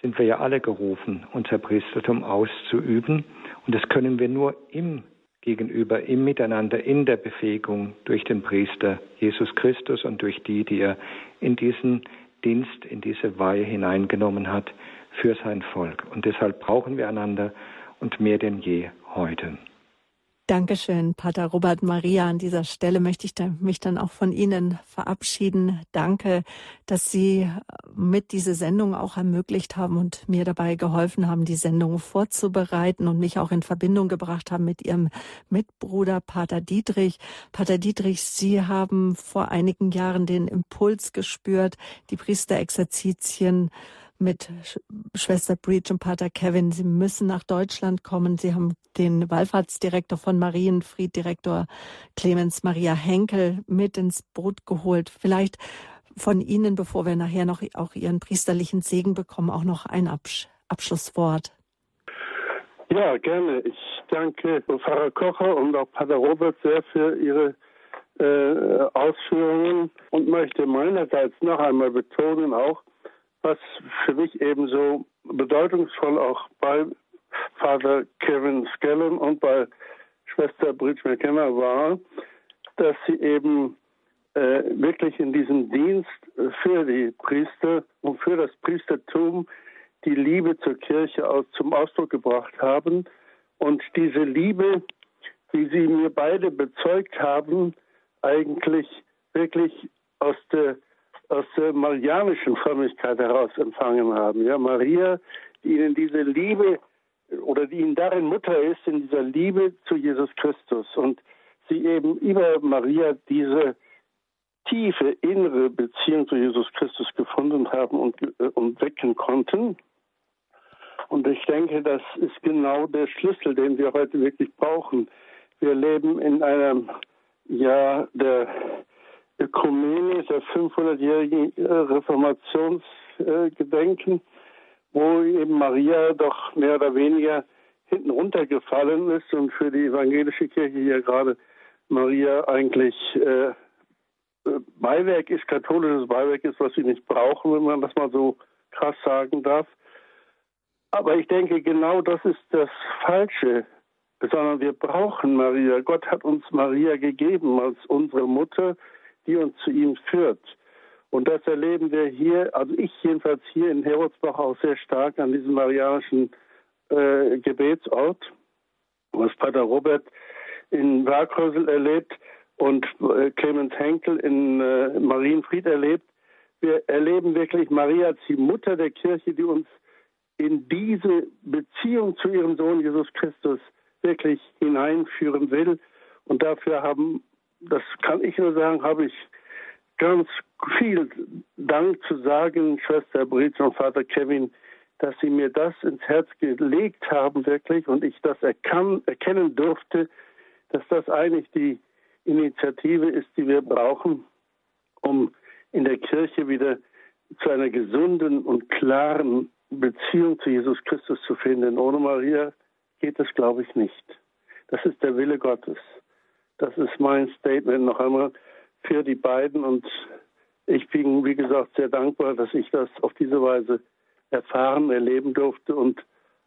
sind wir ja alle gerufen, unser Priestertum auszuüben. Und das können wir nur im Gegenüber, im Miteinander, in der Befähigung durch den Priester Jesus Christus und durch die, die er in diesen Dienst, in diese Weihe hineingenommen hat für sein Volk. Und deshalb brauchen wir einander und mehr denn je heute. Dankeschön, Pater Robert Maria. An dieser Stelle möchte ich mich dann auch von Ihnen verabschieden. Danke, dass Sie mit diese Sendung auch ermöglicht haben und mir dabei geholfen haben, die Sendung vorzubereiten und mich auch in Verbindung gebracht haben mit Ihrem Mitbruder Pater Dietrich. Pater Dietrich, Sie haben vor einigen Jahren den Impuls gespürt, die Priesterexerzitien mit Schwester Breach und Pater Kevin. Sie müssen nach Deutschland kommen. Sie haben den Wallfahrtsdirektor von Marienfried, Direktor Clemens Maria Henkel, mit ins Boot geholt. Vielleicht von Ihnen, bevor wir nachher noch auch Ihren priesterlichen Segen bekommen, auch noch ein Absch Abschlusswort. Ja, gerne. Ich danke Pfarrer Kocher und auch Pater Robert sehr für Ihre äh, Ausführungen und möchte meinerseits noch einmal betonen auch, was für mich ebenso bedeutungsvoll auch bei Vater Kevin Skellen und bei Schwester Bridge McKenna war, dass sie eben äh, wirklich in diesem Dienst für die Priester und für das Priestertum die Liebe zur Kirche aus, zum Ausdruck gebracht haben. Und diese Liebe, wie sie mir beide bezeugt haben, eigentlich wirklich aus der aus der marianischen Frömmigkeit heraus empfangen haben. Ja, Maria, die ihnen diese Liebe oder die ihnen darin Mutter ist, in dieser Liebe zu Jesus Christus und sie eben über Maria diese tiefe innere Beziehung zu Jesus Christus gefunden haben und, äh, und wecken konnten. Und ich denke, das ist genau der Schlüssel, den wir heute wirklich brauchen. Wir leben in einem Jahr der Ökumene, der 500-jährigen äh, Reformationsgedenken, wo eben Maria doch mehr oder weniger hinten runtergefallen ist und für die evangelische Kirche hier gerade Maria eigentlich äh, Beiwerk ist, katholisches Beiwerk ist, was sie nicht brauchen, wenn man das mal so krass sagen darf. Aber ich denke, genau das ist das Falsche, sondern wir brauchen Maria. Gott hat uns Maria gegeben als unsere Mutter, die uns zu ihm führt. Und das erleben wir hier, also ich jedenfalls hier in Herodsbach auch sehr stark an diesem marianischen äh, Gebetsort, was Pater Robert in Wagrösel erlebt und äh, Clemens Henkel in äh, Marienfried erlebt. Wir erleben wirklich Maria als die Mutter der Kirche, die uns in diese Beziehung zu ihrem Sohn Jesus Christus wirklich hineinführen will. Und dafür haben, das kann ich nur sagen, habe ich ganz viel Dank zu sagen, Schwester Britz und Vater Kevin, dass sie mir das ins Herz gelegt haben, wirklich, und ich das erkan erkennen durfte, dass das eigentlich die Initiative ist, die wir brauchen, um in der Kirche wieder zu einer gesunden und klaren Beziehung zu Jesus Christus zu finden. Ohne Maria geht es, glaube ich, nicht. Das ist der Wille Gottes. Das ist mein Statement noch einmal für die beiden und ich bin, wie gesagt, sehr dankbar, dass ich das auf diese Weise erfahren, erleben durfte und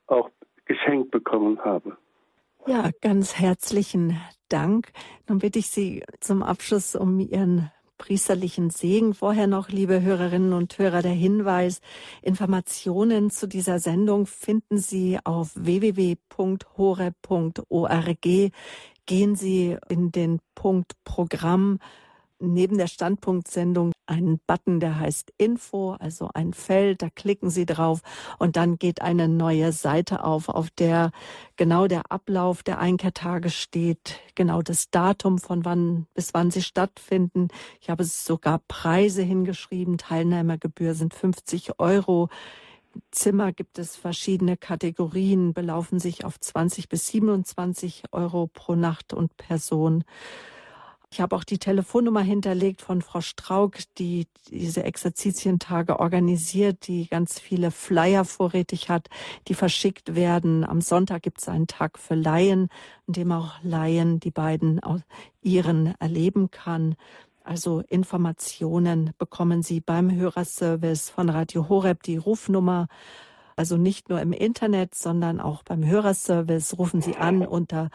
auch geschenkt bekommen habe. Ja, ganz herzlichen Dank. Nun bitte ich Sie zum Abschluss um Ihren priesterlichen Segen. Vorher noch, liebe Hörerinnen und Hörer, der Hinweis. Informationen zu dieser Sendung finden Sie auf www.hore.org. Gehen Sie in den Punkt Programm neben der Standpunktsendung einen Button, der heißt Info, also ein Feld, da klicken Sie drauf und dann geht eine neue Seite auf, auf der genau der Ablauf der Einkehrtage steht, genau das Datum von wann bis wann sie stattfinden. Ich habe sogar Preise hingeschrieben, Teilnehmergebühr sind 50 Euro. Zimmer gibt es verschiedene Kategorien, belaufen sich auf 20 bis 27 Euro pro Nacht und Person. Ich habe auch die Telefonnummer hinterlegt von Frau Strauk, die diese Exerzitientage organisiert, die ganz viele Flyer vorrätig hat, die verschickt werden. Am Sonntag gibt es einen Tag für Laien, in dem auch Laien die beiden ihren erleben kann. Also Informationen bekommen Sie beim Hörerservice von Radio Horeb, die Rufnummer. Also nicht nur im Internet, sondern auch beim Hörerservice rufen Sie an unter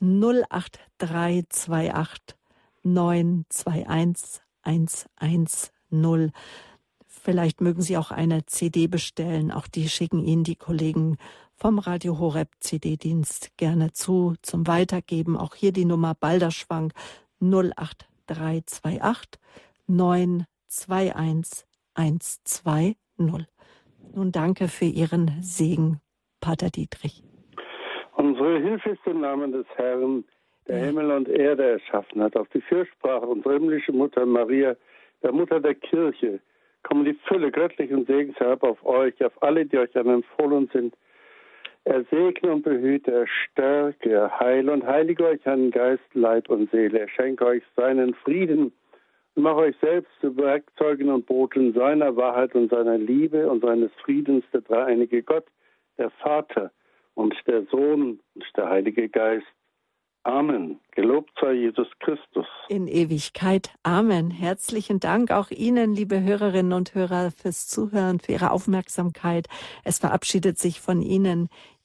08328 921 110. Vielleicht mögen Sie auch eine CD bestellen. Auch die schicken Ihnen die Kollegen vom Radio Horeb CD-Dienst gerne zu zum Weitergeben. Auch hier die Nummer Balderschwank 083. 328 921 120. Nun danke für Ihren Segen, Pater Dietrich. Unsere Hilfe ist im Namen des Herrn, der. Himmel und Erde erschaffen hat. Auf die Fürsprache unserer himmlischen Mutter Maria, der Mutter der Kirche, kommen die Fülle göttlichen Segens herab auf euch, auf alle, die euch an empfohlen sind er segne und behüte, er stärke, er heile und heilige euch an Geist, Leib und Seele. Er schenke euch seinen Frieden und mache euch selbst zu Werkzeugen und Boten seiner Wahrheit und seiner Liebe und seines Friedens, der dreieinige Gott, der Vater und der Sohn und der Heilige Geist Amen. Gelobt sei Jesus Christus. In Ewigkeit. Amen. Herzlichen Dank auch Ihnen, liebe Hörerinnen und Hörer, fürs Zuhören, für Ihre Aufmerksamkeit. Es verabschiedet sich von Ihnen